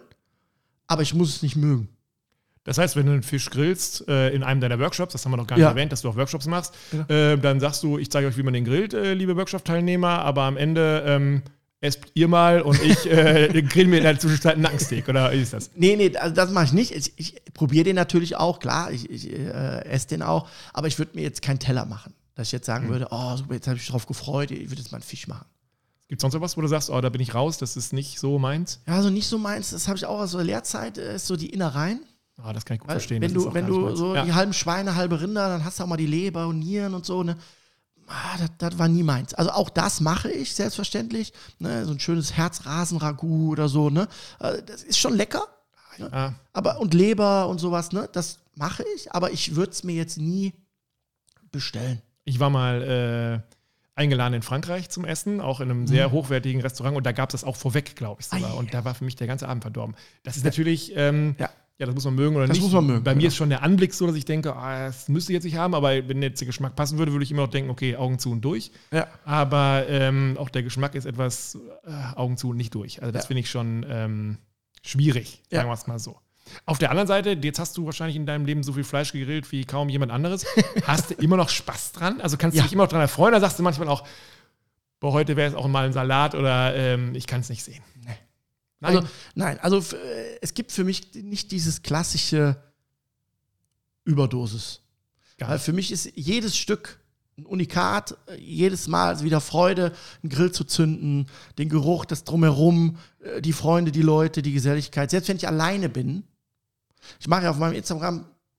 aber ich muss es nicht mögen. Das heißt, wenn du einen Fisch grillst äh, in einem deiner Workshops, das haben wir noch gar nicht ja. erwähnt, dass du auch Workshops machst, ja. äh, dann sagst du, ich zeige euch, wie man den grillt, äh, liebe Workshop-Teilnehmer, aber am Ende ähm, esst ihr mal und ich äh, [LAUGHS] grill mir in der Zwischenzeit einen Nackensteak, oder wie ist das? Nee, nee, also das mache ich nicht. Ich, ich probiere den natürlich auch, klar, ich, ich äh, esse den auch, aber ich würde mir jetzt keinen Teller machen. Dass ich jetzt sagen mhm. würde, oh, super, jetzt habe ich mich drauf gefreut, ich würde jetzt mal einen Fisch machen. Gibt es sonst was, wo du sagst, oh, da bin ich raus, das ist nicht so meins? Ja, also nicht so meins, das habe ich auch aus der Lehrzeit, äh, ist so die Innereien. Ah, das kann ich gut Weil, verstehen. Wenn du, wenn du so ja. die halben Schweine, halbe Rinder, dann hast du auch mal die Leber und Nieren und so, ne? Ah, das, das, war nie meins. Also auch das mache ich, selbstverständlich. Ne? So ein schönes Herzrasen-Ragout oder so, ne? Äh, das ist schon lecker. Ne? Ja. Aber, und Leber und sowas, ne? Das mache ich, aber ich würde es mir jetzt nie bestellen. Ich war mal äh, eingeladen in Frankreich zum Essen, auch in einem sehr mhm. hochwertigen Restaurant und da gab es das auch vorweg, glaube ich sogar. Ah, und da war für mich der ganze Abend verdorben. Das ist ja. natürlich. Ähm, ja ja, das muss man mögen oder das nicht. Das muss man mögen. Bei ja. mir ist schon der Anblick so, dass ich denke, ah, das müsste ich jetzt nicht haben, aber wenn jetzt der Geschmack passen würde, würde ich immer noch denken, okay, Augen zu und durch. Ja. Aber ähm, auch der Geschmack ist etwas äh, Augen zu und nicht durch. Also das ja. finde ich schon ähm, schwierig, sagen wir es mal so. Auf der anderen Seite, jetzt hast du wahrscheinlich in deinem Leben so viel Fleisch gegrillt wie kaum jemand anderes. [LAUGHS] Hast du immer noch Spaß dran? Also kannst du dich immer noch dran erfreuen? Oder sagst du manchmal auch, boah, heute wäre es auch mal ein Salat oder ähm, ich kann es nicht sehen? Nee. Nein. Also, nein, also äh, es gibt für mich nicht dieses klassische Überdosis. Weil für mich ist jedes Stück ein Unikat, jedes Mal wieder Freude, einen Grill zu zünden, den Geruch, das Drumherum, äh, die Freunde, die Leute, die Geselligkeit. Selbst wenn ich alleine bin, Ich mache ja auf meinem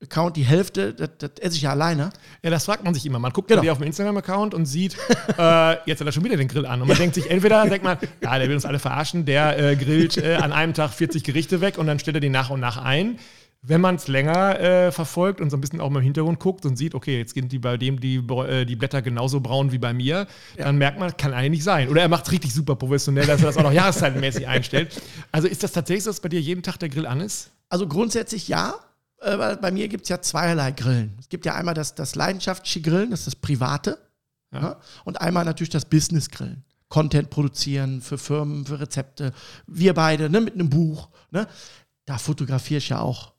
Instagram-Account die Hälfte, das, das esse ich ja alleine. Ja, das fragt man sich immer. Man guckt Genau. auf dem Instagram-Account und sieht, äh, [LAUGHS] jetzt hat er schon wieder den Grill an. Und man denkt sich, entweder denkt man, ja, der will uns alle verarschen, der äh, grillt äh, an einem Tag 40 Gerichte weg und dann stellt er die nach und nach ein. Wenn man es länger äh, verfolgt und so ein bisschen auch mal im Hintergrund guckt und sieht, okay, jetzt sind die bei dem die, äh, die Blätter genauso braun wie bei mir, dann merkt man, kann eigentlich nicht sein. Oder er macht es richtig super professionell, dass er das auch noch [LAUGHS] jahreszeitmäßig einstellt. Also ist das tatsächlich so, dass bei dir jeden Tag der Grill an ist? Also grundsätzlich ja, äh, weil bei mir gibt es ja zweierlei Grillen. Es gibt ja einmal das, das leidenschaftliche Grillen, das ist das private. Ja. Ja. Und einmal natürlich das Business-Grillen. Content produzieren für Firmen, für Rezepte. Wir beide, ne, mit einem Buch. Ne? Da fotografiere ich ja auch.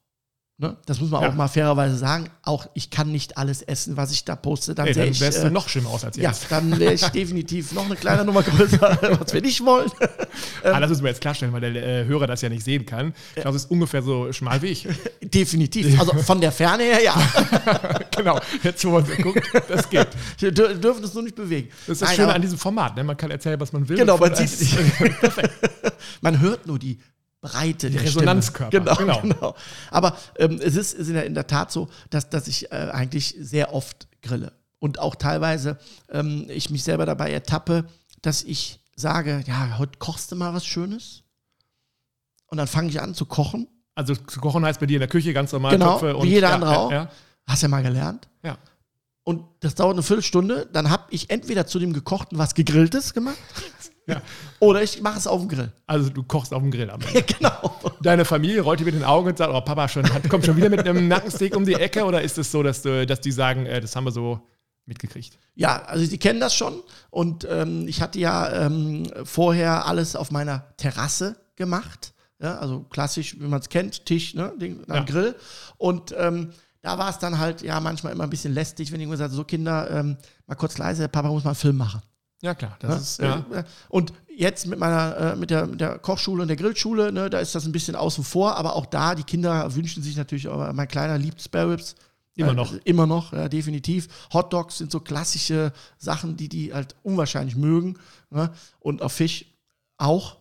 Ne? Das muss man Ja. auch mal fairerweise sagen. Auch ich kann nicht alles essen, was ich da poste. Dann Ey, sehe dann ich. wärst äh, du noch schlimmer aus als ja, jetzt. dann wäre ich [LAUGHS] definitiv noch eine kleine Nummer größer, [LAUGHS] was wir nicht wollen. [LAUGHS] Ah, das müssen wir jetzt klarstellen, weil der äh, Hörer das ja nicht sehen kann. Ich glaube, es ist ungefähr so schmal wie ich. Definitiv. Also von der Ferne her, ja. genau, jetzt wo man so guckt, das geht. Wir dür- dürfen es nur nicht bewegen. Das ist das Nein, Schöne an diesem Format. Ne? Man kann erzählen, was man will. Genau, man sieht es Man hört nur die Breite der Resonanzkörper. Genau, genau. genau. Aber ähm, es ist, ist in, der, in der Tat so, dass, dass ich äh, eigentlich sehr oft grille. Und auch teilweise ähm, ich mich selber dabei ertappe, dass ich sage, ja, heute kochst du mal was Schönes. Und dann fange ich an zu kochen. Also zu kochen heißt bei dir in der Küche ganz normal Genau, Töpfe wie jeder ja, andere auch. Ja, Hast ja mal gelernt. ja. Und das dauert eine Viertelstunde. Dann habe ich entweder zu dem Gekochten was Gegrilltes gemacht [LAUGHS] ja. [LAUGHS] oder ich mache es auf dem Grill. Also du kochst auf dem Grill am Ende. [LAUGHS] Genau. Deine Familie rollt dir mit den Augen und sagt, oh Papa schon, kommt schon wieder mit einem Nackensteak um die Ecke oder ist es so, dass, du, dass die sagen, äh, das haben wir so mitgekriegt? Ja, also sie kennen das schon. Und ähm, ich hatte ja ähm, vorher alles auf meiner Terrasse gemacht. Ja, also klassisch, wie man es kennt, Tisch, ne, Ding, am Ja. Grill. Und ähm, da war es dann halt ja manchmal immer ein bisschen lästig, wenn ich immer sage, so Kinder, ähm, mal kurz leise, Papa muss mal einen Film machen. Ja, klar. Das Ne? ist, ja. Äh, Und jetzt mit meiner, äh, mit, der, mit der Kochschule und der Grillschule, ne, da ist das ein bisschen außen vor, aber auch da, die Kinder wünschen sich natürlich, aber mein Kleiner liebt Spare Ribs. Immer Äh, noch. Immer noch, ja, definitiv. Hot Dogs sind so klassische Sachen, die die halt unwahrscheinlich mögen. Ne? Und auf Fisch auch.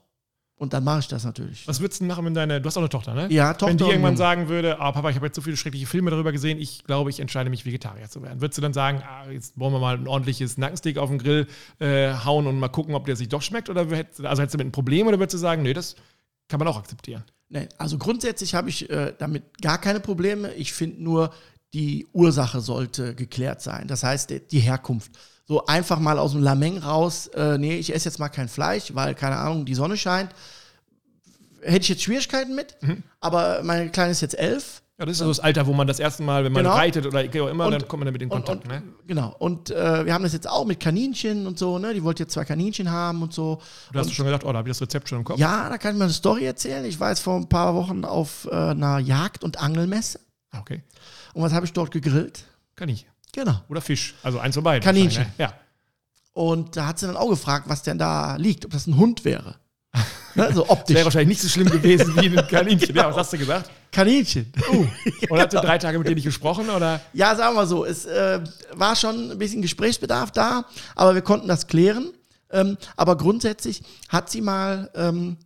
Und dann mache ich das natürlich. Was würdest du machen, wenn deine, du hast auch eine Tochter, ne? Ja, Tochter Wenn die irgendwann sagen würde, ah Papa, ich habe jetzt so viele schreckliche Filme darüber gesehen, ich glaube, ich entscheide mich, Vegetarier zu werden. Würdest du dann sagen, ah, jetzt wollen wir mal ein ordentliches Nackensteak auf den Grill äh, hauen und mal gucken, ob der sich doch schmeckt? Oder hättest, also hättest du damit ein Problem oder würdest du sagen, nee, das kann man auch akzeptieren? Nee, also grundsätzlich habe ich äh, damit gar keine Probleme. Ich finde nur, die Ursache sollte geklärt sein. Das heißt, die Herkunft. So einfach mal aus dem Lameng raus, äh, nee, ich esse jetzt mal kein Fleisch, weil, keine Ahnung, die Sonne scheint. Hätte ich jetzt Schwierigkeiten mit, Mhm. aber meine Kleine ist jetzt elf. Ja, das ist so das Alter, wo man das erste Mal, wenn man Genau. reitet oder wie auch immer, Und- dann kommt man damit in Kontakt. und, ne? Genau. Und äh, wir haben das jetzt auch mit Kaninchen und so, ne? Die wollte jetzt zwei Kaninchen haben und so. Du hast und, schon gedacht, oh, da habe ich das Rezept schon im Kopf. ja, da kann ich mal eine Story erzählen. Ich war jetzt vor ein paar Wochen auf äh, einer Jagd- und Angelmesse. Ah, Okay. Und was habe ich dort gegrillt? Kaninchen. Genau. Oder Fisch. Also eins von beiden. Kaninchen. Ne? Ja. Und da hat sie dann auch gefragt, was denn da liegt, ob das ein Hund wäre. ne, so Das [LAUGHS] optisch. wäre wahrscheinlich nicht so schlimm gewesen wie ein [LAUGHS] Kaninchen. Ja, was hast du gesagt? Kaninchen. [LAUGHS] Und hast du drei Tage mit denen nicht gesprochen? Oder? Ja, sagen wir mal so, es äh, war schon ein bisschen Gesprächsbedarf da, aber wir konnten das klären. Ähm, aber grundsätzlich hat sie mal ähm,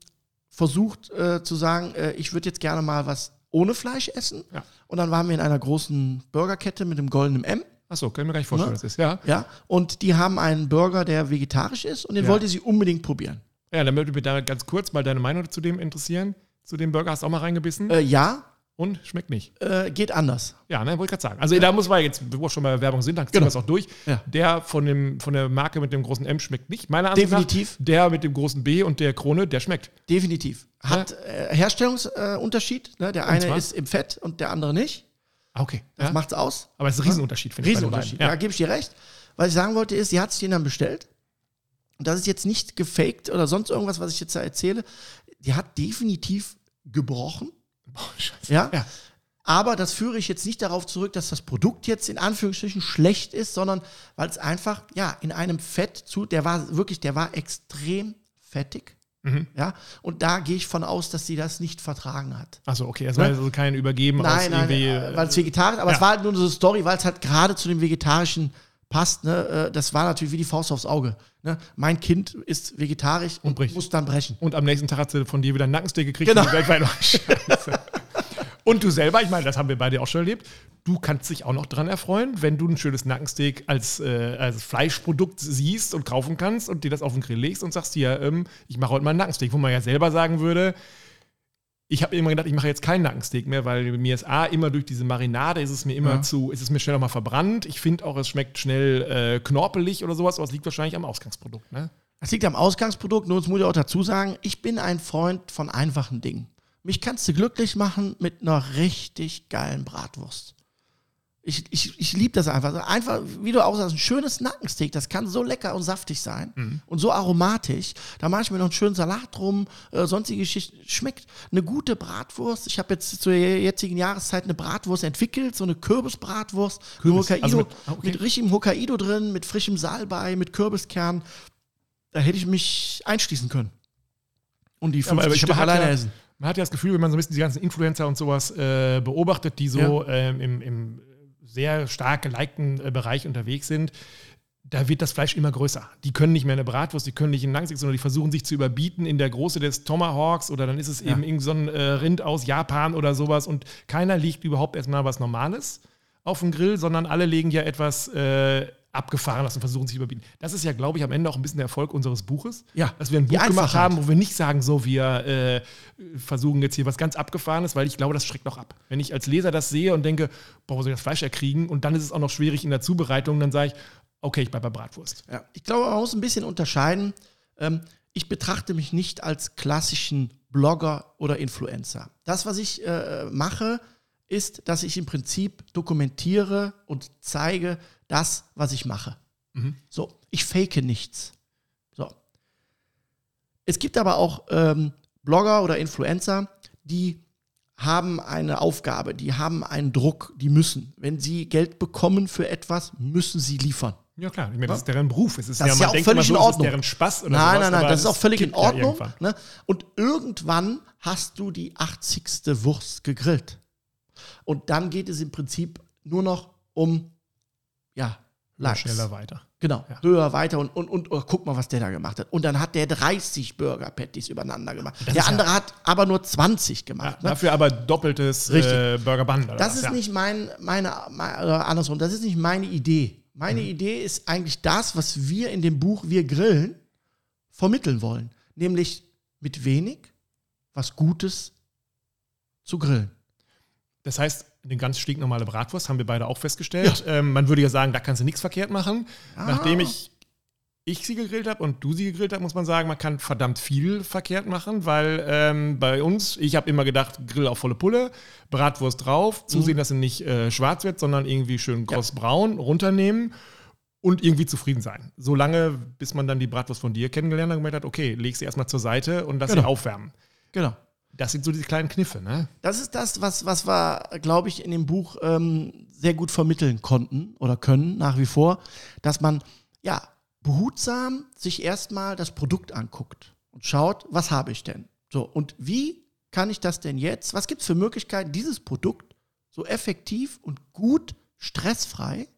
versucht äh, zu sagen, äh, ich würde jetzt gerne mal was ohne Fleisch essen. Ja. Und dann waren wir in einer großen Burgerkette mit dem goldenen M. Achso, kann ich mir gar nicht vorstellen, Ne? was das ist. Ja. Ja, und die haben einen Burger, der vegetarisch ist und den Ja. wollte sie unbedingt probieren. Ja, dann würde mich da ganz kurz mal deine Meinung zu dem interessieren. Zu dem Burger hast du auch mal reingebissen Äh, ja, und schmeckt nicht. äh, geht anders. Ja, ne, wollte ich gerade sagen. Also da muss man jetzt, wo wir schon bei Werbung sind, dann ziehen Genau. wir es auch durch. Ja. Der von, dem, von der Marke mit dem großen M schmeckt nicht, meiner Ansicht Definitiv. nach. Der mit dem großen B und der Krone, der schmeckt. Definitiv. Hat äh, Herstellungsunterschied. Äh, Unterschied, ne? Der eine zwar? ist im Fett und der andere nicht. Ah, Okay. Das ja. macht's aus. Aber es ist ein Riesenunterschied, finde ich. Riesenunterschied. Ja, gebe ich dir recht. Was ich sagen wollte, ist, sie hat sich den dann bestellt. Und das ist jetzt nicht gefaked oder sonst irgendwas, was ich jetzt da erzähle. Die hat definitiv gebrochen. Boah, Scheiße. Ja. Ja. Aber das führe ich jetzt nicht darauf zurück, dass das Produkt jetzt in Anführungsstrichen schlecht ist, sondern weil es einfach, ja, in einem Fett zu, der war wirklich, der war extrem fettig. Mhm. Ja, und da gehe ich von aus, dass sie das nicht vertragen hat. Achso, okay. Es war Ne? also kein Übergeben aus Nein, nein, irgendwie. äh, weil es vegetarisch, aber ja. es war halt nur so eine Story, weil es halt gerade zu dem Vegetarischen passt. Ne? Äh, Das war natürlich wie die Faust aufs Auge. Ne? Mein Kind ist vegetarisch und, bricht. muss dann brechen. Und am nächsten Tag hat sie von dir wieder einen Nackensteak gekriegt. Genau. und die weltweit [LAUGHS] Scheiße. Und du selber, ich meine, das haben wir beide auch schon erlebt, du kannst dich auch noch dran erfreuen, wenn du ein schönes Nackensteak als, äh, als Fleischprodukt siehst und kaufen kannst und dir das auf den Grill legst und sagst dir, ähm, ich mache heute mal ein Nackensteak, wo man ja selber sagen würde, ich habe immer gedacht, ich mache jetzt keinen Nackensteak mehr, weil mir ist A, immer durch diese Marinade ist es mir immer ja. zu, ist es mir schnell nochmal verbrannt. Ich finde auch, es schmeckt schnell äh, knorpelig oder sowas, aber es liegt wahrscheinlich am Ausgangsprodukt, ne? Es liegt am Ausgangsprodukt, nur das muss ich auch dazu sagen, ich bin ein Freund von einfachen Dingen. Mich kannst du glücklich machen mit einer richtig geilen Bratwurst. Ich, ich, ich liebe das einfach. Einfach, wie du auch sagst, ein schönes Nackensteak, das kann so lecker und saftig sein mhm. und so aromatisch. Da mache ich mir noch einen schönen Salat drum, äh, sonstige Geschichten. Schmeckt eine gute Bratwurst. Ich habe jetzt zur jetzigen Jahreszeit eine Bratwurst entwickelt, so eine Kürbisbratwurst. Kürbis, Hokkaido, also mit, ah, okay. mit richtigem Hokkaido drin, mit frischem Salbei, mit Kürbiskern. Da hätte ich mich einschließen können. Und die 50 ja, Stück alleine ja, essen. Man hat ja das Gefühl, wenn man so ein bisschen die ganzen Influencer und sowas äh, beobachtet, die so ja. ähm, im, im sehr stark gelikten äh, Bereich unterwegs sind, da wird das Fleisch immer größer. Die können nicht mehr eine Bratwurst, die können nicht in Langstick, sondern die versuchen sich zu überbieten in der Größe des Tomahawks oder dann ist es ja. eben irgend so ein äh, Rind aus Japan oder sowas und keiner legt überhaupt erstmal was Normales auf den Grill, sondern alle legen ja etwas äh, abgefahren lassen und versuchen sich überbieten. Das ist ja, glaube ich, am Ende auch ein bisschen der Erfolg unseres Buches. Ja. Dass wir ein Buch gemacht haben, wo wir nicht sagen, so, wir äh, versuchen jetzt hier was ganz Abgefahrenes, weil ich glaube, das schreckt noch ab. Wenn ich als Leser das sehe und denke, boah, wo soll ich das Fleisch erkriegen? Und dann ist es auch noch schwierig in der Zubereitung, dann sage ich, okay, ich bleibe bei Bratwurst. Ja. Ich glaube, man muss ein bisschen unterscheiden. Ähm, ich betrachte mich nicht als klassischen Blogger oder Influencer. Das, was ich äh, mache, ist, dass ich im Prinzip dokumentiere und zeige, das, was ich mache. Mhm. So, ich fake nichts. So. Es gibt aber auch ähm, Blogger oder Influencer, die haben eine Aufgabe, die haben einen Druck, die müssen. Wenn sie Geld bekommen für etwas, müssen sie liefern. Ja klar, ich meine, das ist deren Beruf. Es ist das ja, ist ja auch völlig so, in Ordnung. deren Spaß oder Nein, sowas, nein, nein, das ist auch völlig in Ordnung. Ja ne? Und irgendwann hast du die 80. Wurst gegrillt. Und dann geht es im Prinzip nur noch um ja, Likes. Schneller weiter. Genau, ja. höher weiter und, und, und oh, guck mal, was der da gemacht hat. Und dann hat der 30 Burger Patties übereinander gemacht. Das der andere ja, hat aber nur 20 gemacht. Ja, ne? Dafür aber doppeltes äh, Burger Bun. Das was, ist nicht mein, meine, meine, oder andersrum, das ist nicht meine Idee. Meine mhm. Idee ist eigentlich das, was wir in dem Buch Wir grillen vermitteln wollen. Nämlich mit wenig was Gutes zu grillen. Das heißt, eine ganz stinknormale Bratwurst, haben wir beide auch festgestellt. Ja. Ähm, man würde ja sagen, da kannst du nichts verkehrt machen. Ah. Nachdem ich, ich sie gegrillt habe und du sie gegrillt hast, muss man sagen, man kann verdammt viel verkehrt machen, weil ähm, bei uns, ich habe immer gedacht, Grill auf volle Pulle, Bratwurst drauf, zusehen, mhm. dass sie nicht äh, schwarz wird, sondern irgendwie schön krossbraun, ja. runternehmen und irgendwie zufrieden sein. Solange, bis man dann die Bratwurst von dir kennengelernt hat und gemerkt hat, okay, leg sie erstmal zur Seite und lass genau. sie aufwärmen. Genau. Das sind so diese kleinen Kniffe, ne? Das ist das, was, was wir, glaube ich, in dem Buch ähm, sehr gut vermitteln konnten oder können nach wie vor, dass man ja behutsam sich erstmal das Produkt anguckt und schaut, was habe ich denn? So, und wie kann ich das denn jetzt, was gibt es für Möglichkeiten, dieses Produkt so effektiv und gut, stressfrei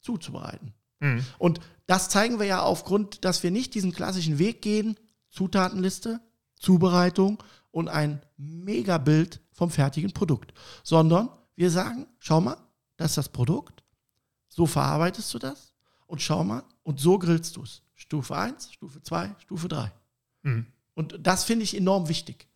zuzubereiten? Mhm. Und das zeigen wir ja aufgrund, dass wir nicht diesen klassischen Weg gehen, Zutatenliste, Zubereitung und ein Megabild vom fertigen Produkt, sondern wir sagen, schau mal, das ist das Produkt, so verarbeitest du das und schau mal, und so grillst du es. Stufe 1, Stufe 2, Stufe 3. Mhm. Und das finde ich enorm wichtig.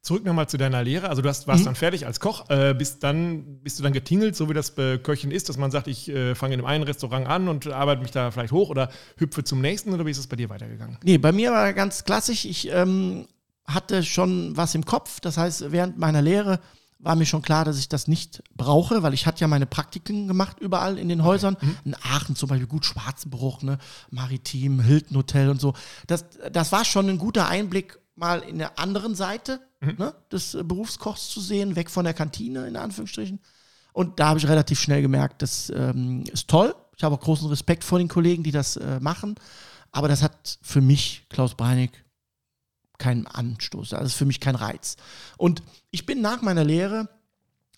Zurück nochmal zu deiner Lehre. Also du hast, warst mhm. dann fertig als Koch, äh, bist, dann, bist du dann getingelt, so wie das bei Köchen ist, dass man sagt, ich äh, fange in einem einen Restaurant an und arbeite mich da vielleicht hoch oder hüpfe zum nächsten oder wie ist es bei dir weitergegangen? Nee, bei mir war ganz klassisch. Ich ähm, hatte schon was im Kopf. Das heißt, während meiner Lehre war mir schon klar, dass ich das nicht brauche, weil ich hatte ja meine Praktiken gemacht überall in den Häusern. Mhm. In Aachen zum Beispiel, gut Schwarzenbruch, ne? Maritim, Hilton Hotel und so. Das, das war schon ein guter Einblick, mal in der anderen Seite mhm. ne, des äh, Berufskochs zu sehen, weg von der Kantine, in Anführungsstrichen. Und da habe ich relativ schnell gemerkt, das ähm, ist toll. Ich habe auch großen Respekt vor den Kollegen, die das äh, machen. Aber das hat für mich, Klaus Breinig, kein Anstoß. Das ist für mich kein Reiz. Und ich bin nach meiner Lehre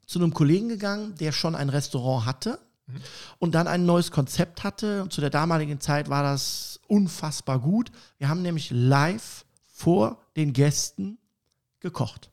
zu einem Kollegen gegangen, der schon ein Restaurant hatte mhm. und dann ein neues Konzept hatte. Und zu der damaligen Zeit war das unfassbar gut. Wir haben nämlich live vor den Gästen gekocht.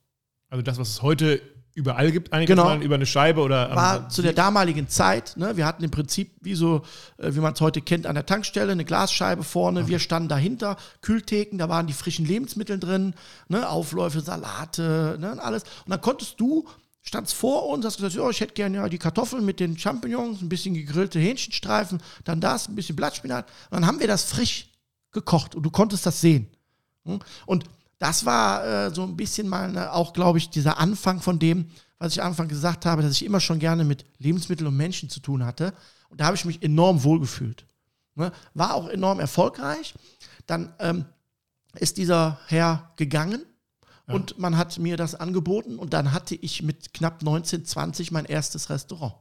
Also das, was es heute überall gibt, eigentlich Genau. mal über eine Scheibe oder war zu der damaligen Zeit, ne, wir hatten im Prinzip, wie so, äh, wie man es heute kennt, an der Tankstelle eine Glasscheibe vorne, wir standen dahinter, Kühltheken, da waren die frischen Lebensmittel drin, ne, Aufläufe, Salate, ne, und alles. Und dann konntest du, standst vor uns, hast gesagt, ja, ich hätte gerne ja die Kartoffeln mit den Champignons, ein bisschen gegrillte Hähnchenstreifen, dann das, ein bisschen Blattspinat. Und dann haben wir das frisch gekocht und du konntest das sehen. Hm? Und das war äh, so ein bisschen mal ne, auch, glaube ich, dieser Anfang von dem, was ich am Anfang gesagt habe, dass ich immer schon gerne mit Lebensmitteln und Menschen zu tun hatte. Und da habe ich mich enorm wohlgefühlt. Ne? War auch enorm erfolgreich. Dann ähm, ist dieser Herr gegangen und man hat mir das angeboten und dann hatte ich mit knapp 19, 20 mein erstes Restaurant.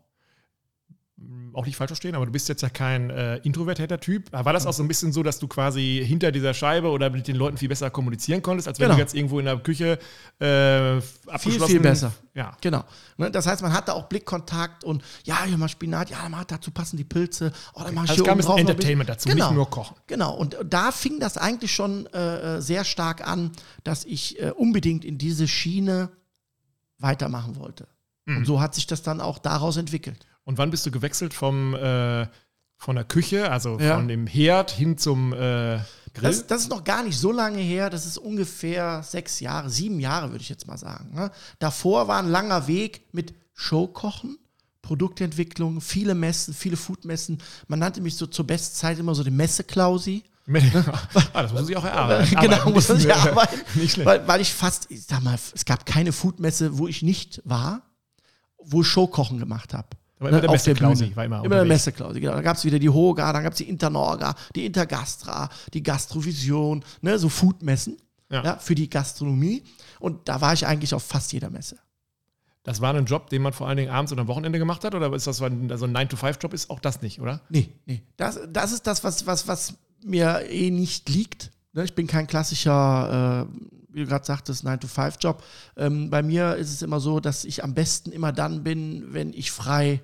Auch nicht falsch verstehen, aber du bist jetzt ja kein äh, introvertierter Typ. War das auch so ein bisschen so, dass du quasi hinter dieser Scheibe oder mit den Leuten viel besser kommunizieren konntest, als wenn Genau. du jetzt irgendwo in der Küche äh, abgeschlossen viel besser. Ja. Genau. Ne, das heißt, man hatte auch Blickkontakt und ja, hier mal Spinat, ja, mal dazu passen die Pilze. Oh, dann mach ich Also es hier kam ein Entertainment dazu, nicht nur Kochen. Genau. Und da fing das eigentlich schon äh, äh, sehr stark an, dass ich äh, unbedingt in diese Schiene weitermachen wollte. Mhm. Und so hat sich das dann auch daraus entwickelt. Und wann bist du gewechselt vom, äh, von der Küche, also Ja. von dem Herd hin zum äh, Grill? Das, das ist noch gar nicht so lange her. Das ist ungefähr sechs Jahre, sieben Jahre, würde ich jetzt mal sagen. Ne? Davor war ein langer Weg mit Showkochen, Produktentwicklung, viele Messen, viele Foodmessen. Man nannte mich so zur Bestzeit immer so den Messeklausi. [LAUGHS] ah, das muss ich auch erarbeiten. [LAUGHS] genau, muss man sich arbeiten. [LAUGHS] Nicht schlecht. Weil, weil ich fast, ich sag mal, es gab keine Foodmesse, wo ich nicht war, wo ich Showkochen gemacht habe. Aber immer der auf der Messeklausi war immer Immer der. Messeklausi, genau. Da gab es wieder die Hoga, dann gab es die Internorga, die Intergastra, die Gastrovision, ne, so Foodmessen Ja. ja. für die Gastronomie. Und da war ich eigentlich auf fast jeder Messe. Das war ein Job, den man vor allen Dingen abends oder am Wochenende gemacht hat? Oder ist das so ein, also ein 9-to-5-Job? Ist auch das nicht, oder? Nee, nee. Das, das ist das, was, was, was mir eh nicht liegt. Ne, Ich bin kein klassischer, äh, wie du gerade sagtest, 9-to-5-Job. Ähm, bei mir ist es immer so, dass ich am besten immer dann bin, wenn ich frei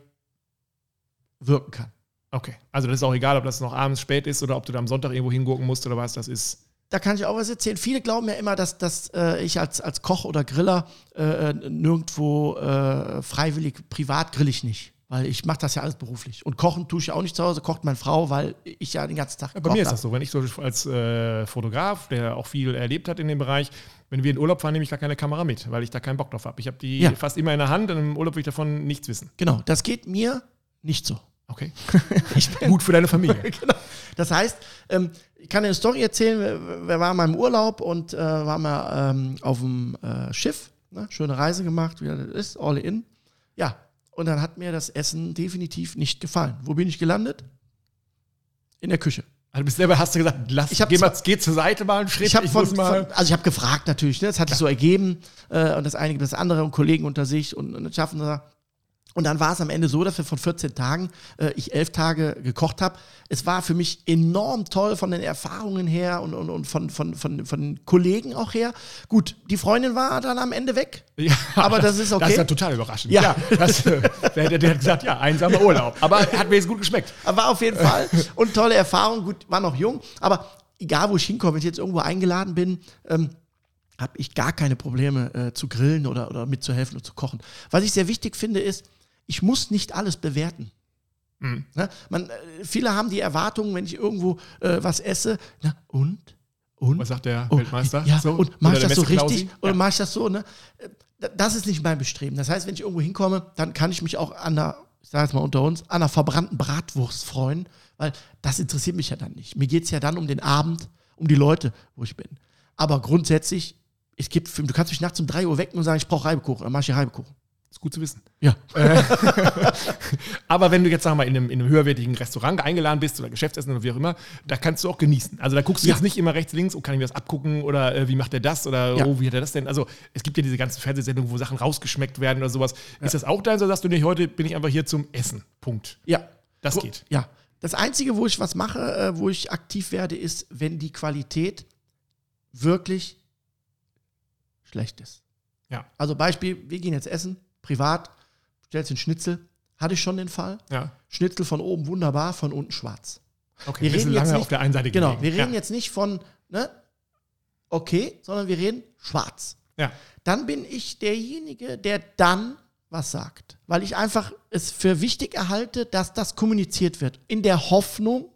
wirken kann. Okay. Also das ist auch egal, ob das noch abends spät ist oder ob du da am Sonntag irgendwo hingucken musst oder was das ist. Da kann ich auch was erzählen. Viele glauben ja immer, dass, dass äh, ich als, als Koch oder Griller äh, nirgendwo äh, freiwillig, privat grill ich nicht. Weil ich mache das ja alles beruflich. Und kochen tue ich auch nicht zu Hause, kocht meine Frau, weil ich ja den ganzen Tag Ja, bei mir ist das so. Wenn ich so als äh, Fotograf, der auch viel erlebt hat in dem Bereich, wenn wir in Urlaub fahren, nehme ich gar keine Kamera mit, weil ich da keinen Bock drauf habe. Ich habe die Ja. fast immer in der Hand und im Urlaub will ich davon nichts wissen. Genau, das geht mir nicht so. Okay. [LAUGHS] Gut für deine Familie. [LAUGHS] genau. Das heißt, ähm, ich kann dir eine Story erzählen. Wir, wir waren mal im Urlaub und äh, waren mal ähm, auf dem äh, Schiff. Ne? Schöne Reise gemacht, wie das ist, all in. Ja, und dann hat mir das Essen definitiv nicht gefallen. Wo bin ich gelandet? In der Küche. Also bist selber hast du gesagt, lass, Ich hab geh, mal, geh zur Seite mal einen Schritt. Ich habe von, muss mal. von, also ich habe gefragt natürlich, ne? das hat sich so ergeben äh, und das eine gibt das andere und Kollegen unter sich und, und schaffen wir. Und dann war es am Ende so, dass wir von 14 Tagen, äh, ich elf Tage gekocht habe. Es war für mich enorm toll von den Erfahrungen her und, und, und von, von, von, von den Kollegen auch her. Gut, die Freundin war dann am Ende weg. Ja, Aber das ist okay. [LAUGHS] Das ist ja total überraschend. Ja. das, äh, der, hat gesagt, ja, einsamer Urlaub. Aber hat mir jetzt gut geschmeckt. Aber War auf jeden [LAUGHS] Fall und tolle Erfahrung. Gut, war noch jung, aber egal wo ich hinkomme, wenn ich jetzt irgendwo eingeladen bin, ähm, habe ich gar keine Probleme äh, zu grillen oder, oder mitzuhelfen und zu kochen. Was ich sehr wichtig finde, ist, ich muss nicht alles bewerten. Mhm. Ne? Man, äh, viele haben die Erwartung, wenn ich irgendwo äh, was esse, na und? Und? Was sagt der Oh, Weltmeister? Ja, So? und mache ich Oder das so richtig oder Ja. mache ich das so? Ne? Äh, Das ist nicht mein Bestreben. Das heißt, wenn ich irgendwo hinkomme, dann kann ich mich auch an der, ich sage jetzt mal unter uns, an einer verbrannten Bratwurst freuen, weil das interessiert mich ja dann nicht. Mir geht es ja dann um den Abend, um die Leute, wo ich bin. Aber grundsätzlich, es gibt, du kannst mich nachts um 3 Uhr wecken und sagen, ich brauche Reibekuchen, dann mache ich Reibekuchen. Ist gut zu wissen. Ja. [LAUGHS] Aber wenn du jetzt, sagen wir mal, in einem, in einem höherwertigen Restaurant eingeladen bist oder Geschäftsessen oder wie auch immer, da kannst du auch genießen. Also da guckst du Ja. jetzt nicht immer rechts, links, oh, kann ich mir das abgucken oder äh, wie macht der das oder Ja. oh, wie hat er das denn? Also es gibt ja diese ganzen Fernsehsendungen, wo Sachen rausgeschmeckt werden oder sowas. Ist das auch dein, oder sagst du nicht, heute bin ich einfach hier zum Essen? Punkt. Ja. Das Gru- geht. Ja. Das Einzige, wo ich was mache, äh, wo ich aktiv werde, ist, wenn die Qualität wirklich schlecht ist. Ja. Also Beispiel, wir gehen jetzt essen, privat, stellst den Schnitzel, hatte ich schon den Fall. Ja. Schnitzel von oben wunderbar, von unten schwarz. Okay, Wir reden jetzt lange nicht- auf der einen Seite Genau, wir reden ja. jetzt nicht von, ne, okay, sondern wir reden schwarz. Ja. dann bin ich derjenige, der dann was sagt. Weil ich einfach es für wichtig erhalte, dass das kommuniziert wird. In der Hoffnung,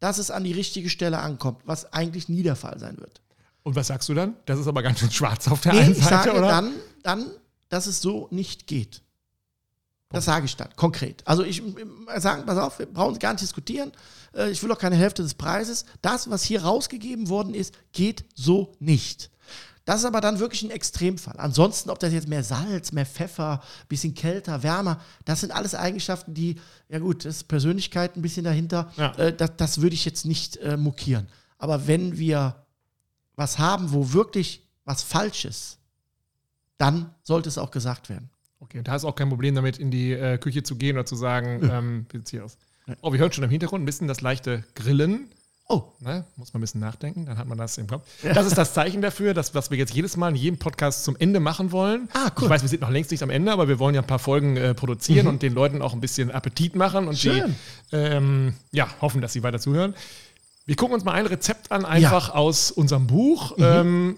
dass es an die richtige Stelle ankommt, was eigentlich nie der Fall sein wird. Und was sagst du dann? Das ist aber ganz schön schwarz auf der Nee, einen ich Seite, sage oder? dann, dann, dass es so nicht geht. Das sage ich dann, konkret. Also ich äh, sage, pass auf, wir brauchen gar nicht diskutieren. Äh, Ich will auch keine Hälfte des Preises. Das, was hier rausgegeben worden ist, geht so nicht. Das ist aber dann wirklich ein Extremfall. Ansonsten, ob das jetzt mehr Salz, mehr Pfeffer, bisschen kälter, wärmer, das sind alles Eigenschaften, die, ja gut, das ist Persönlichkeit ein bisschen dahinter. Ja. Äh, das, das würde ich jetzt nicht äh, mokieren. Aber wenn wir was haben, wo wirklich was falsch ist, dann sollte es auch gesagt werden. Okay, da ist auch kein Problem damit, in die äh, Küche zu gehen oder zu sagen, ähm, wie sieht's hier aus? Ja. Oh, wir hören schon im Hintergrund ein bisschen das leichte Grillen. Oh, Ne? Muss man ein bisschen nachdenken, dann hat man das im Kopf. Das ist das Zeichen dafür, dass, was wir jetzt jedes Mal in jedem Podcast zum Ende machen wollen. Ah, cool. Ich weiß, wir sind noch längst nicht am Ende, aber wir wollen ja ein paar Folgen äh, produzieren und den Leuten auch ein bisschen Appetit machen und Schön. die ähm, ja, hoffen, dass sie weiter zuhören. Wir gucken uns mal ein Rezept an, einfach aus unserem Buch. Ähm,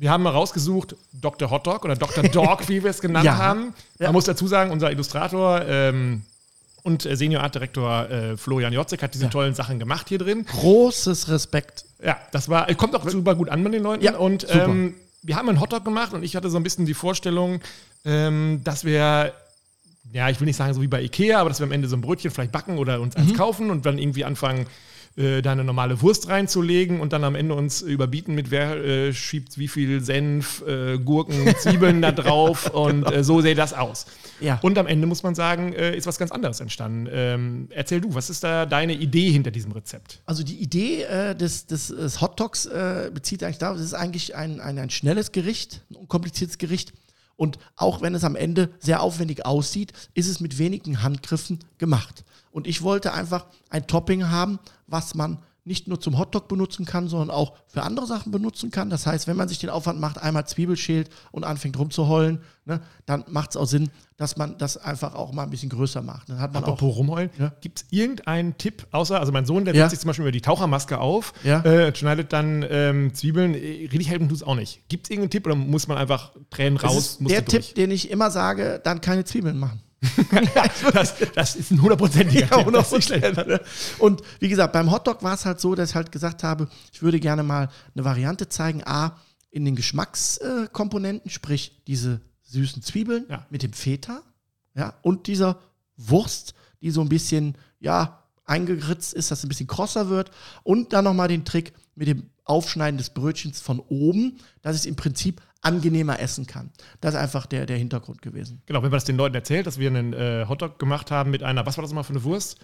wir haben mal rausgesucht, Dr. Hotdog oder Dr. Dog, wie wir es genannt [LAUGHS] Ja. haben. Man Ja. muss dazu sagen, unser Illustrator ähm, und äh, Senior Art Direktor äh, Florian Jotzek hat diese Ja. tollen Sachen gemacht hier drin. großes Respekt. Ja, das war, kommt auch super gut an bei den Leuten. Ja, und ähm, wir haben einen Hotdog gemacht und ich hatte so ein bisschen die Vorstellung, ähm, dass wir, ja, ich will nicht sagen so wie bei Ikea, aber dass wir am Ende so ein Brötchen vielleicht backen oder uns Mhm. eins kaufen und dann irgendwie anfangen, äh, da eine normale Wurst reinzulegen und dann am Ende uns überbieten mit, wer äh, schiebt wie viel Senf, äh, Gurken, [LAUGHS] Zwiebeln da drauf und äh, so sähe das aus. Ja. Und am Ende muss man sagen, äh, ist was ganz anderes entstanden. Ähm, erzähl du, was ist da deine Idee hinter diesem Rezept? Also die Idee des, des, des Hotdogs äh, bezieht eigentlich darauf, es ist eigentlich ein, ein, ein schnelles Gericht, ein unkompliziertes Gericht. Und auch wenn es am Ende sehr aufwendig aussieht, ist es mit wenigen Handgriffen gemacht. Und ich wollte einfach ein Topping haben, was man nicht nur zum Hotdog benutzen kann, sondern auch für andere Sachen benutzen kann. Das heißt, wenn man sich den Aufwand macht, einmal Zwiebel schält und anfängt rumzuheulen, ne, dann macht es auch Sinn, dass man das einfach auch mal ein bisschen größer macht. Dann hat man auch Apropos rumheulen, Ja. gibt es irgendeinen Tipp, außer, also mein Sohn, der Ja. setzt sich zum Beispiel über die Tauchermaske auf, Ja. äh, schneidet dann ähm, Zwiebeln, äh, richtig helfen tut es auch nicht. Gibt es irgendeinen Tipp oder muss man einfach Tränen raus, der Tipp, den ich immer sage, dann keine Zwiebeln machen. [LAUGHS] Das, das ist ein hundertprozentiger Tipp. das ist nicht schlecht. Und wie gesagt, beim Hotdog war es halt so, dass ich halt gesagt habe, ich würde gerne mal eine Variante zeigen. A, in den Geschmackskomponenten, sprich diese süßen Zwiebeln Ja. mit dem Feta ja, und dieser Wurst, die so ein bisschen, ja, eingeritzt ist, dass es ein bisschen krosser wird. Und dann nochmal den Trick mit dem Aufschneiden des Brötchens von oben, dass ich es im Prinzip angenehmer essen kann. Das ist einfach der, der Hintergrund gewesen. Genau, wenn man das den Leuten erzählt, dass wir einen äh, Hotdog gemacht haben mit einer, was war das nochmal für eine Wurst?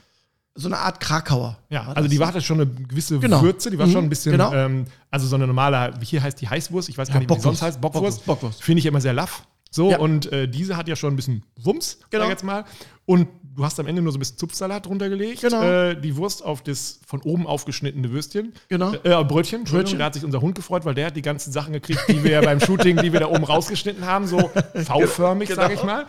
So eine Art Krakauer. Ja, war also die hatte schon eine gewisse Genau. Würze, die war Mhm, schon ein bisschen, genau. ähm, also so eine normale, wie hier heißt die Heißwurst, ich weiß gar Ja, nicht, wie die sonst heißt, Bockwurst. Bockwurst. Finde ich immer sehr laff. So, Ja. und äh, diese hat ja schon ein bisschen Wumms, Genau. sag ich jetzt mal. Und du hast am Ende nur so ein bisschen Zupfsalat drunter gelegt. Genau. Äh, die Wurst auf das von oben aufgeschnittene Würstchen. Genau. Äh, äh, Brötchen. Brötchen. Da hat sich unser Hund gefreut, weil der hat die ganzen Sachen gekriegt, die wir ja beim Shooting, die wir da oben rausgeschnitten haben, so [LAUGHS] V-förmig, Genau. sag ich mal.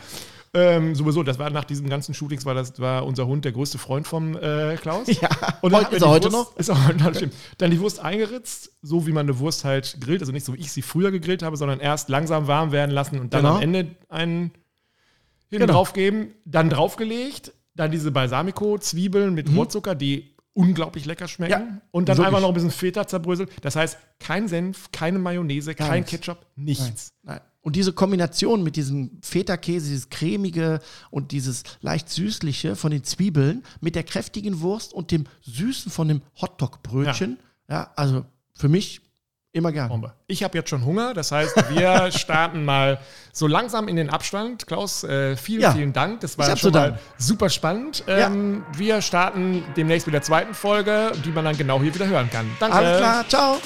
Ähm, sowieso, das war nach diesen ganzen Shootings, war das war unser Hund der größte Freund vom äh, Klaus. Ja, Und dann heute ist er heute Wurst, noch. Ist er heute noch, stimmt. Dann die Wurst eingeritzt, so wie man eine Wurst halt grillt. Also nicht so, wie ich sie früher gegrillt habe, sondern erst langsam warm werden lassen und dann Genau. am Ende einen Genau. drauf geben. Dann draufgelegt, dann diese Balsamico-Zwiebeln mit Rohrzucker, die unglaublich lecker schmecken. Mhm. Ja, und dann wirklich. einfach noch ein bisschen Feta zerbröselt. Das heißt, kein Senf, keine Mayonnaise, kein nichts. Ketchup, nichts. Nein. Und diese Kombination mit diesem Feta-Käse, dieses cremige und dieses leicht süßliche von den Zwiebeln mit der kräftigen Wurst und dem süßen von dem Hotdog-Brötchen, ja. also für mich immer gern. Bombe. Ich habe jetzt schon Hunger, das heißt, wir [LAUGHS] starten mal so langsam in den Abstand. Klaus, äh, vielen, Ja. vielen Dank. Das war schon mal super spannend. Ähm, Wir starten demnächst mit der zweiten Folge, die man dann genau hier wieder hören kann. Danke. Alles klar, ciao.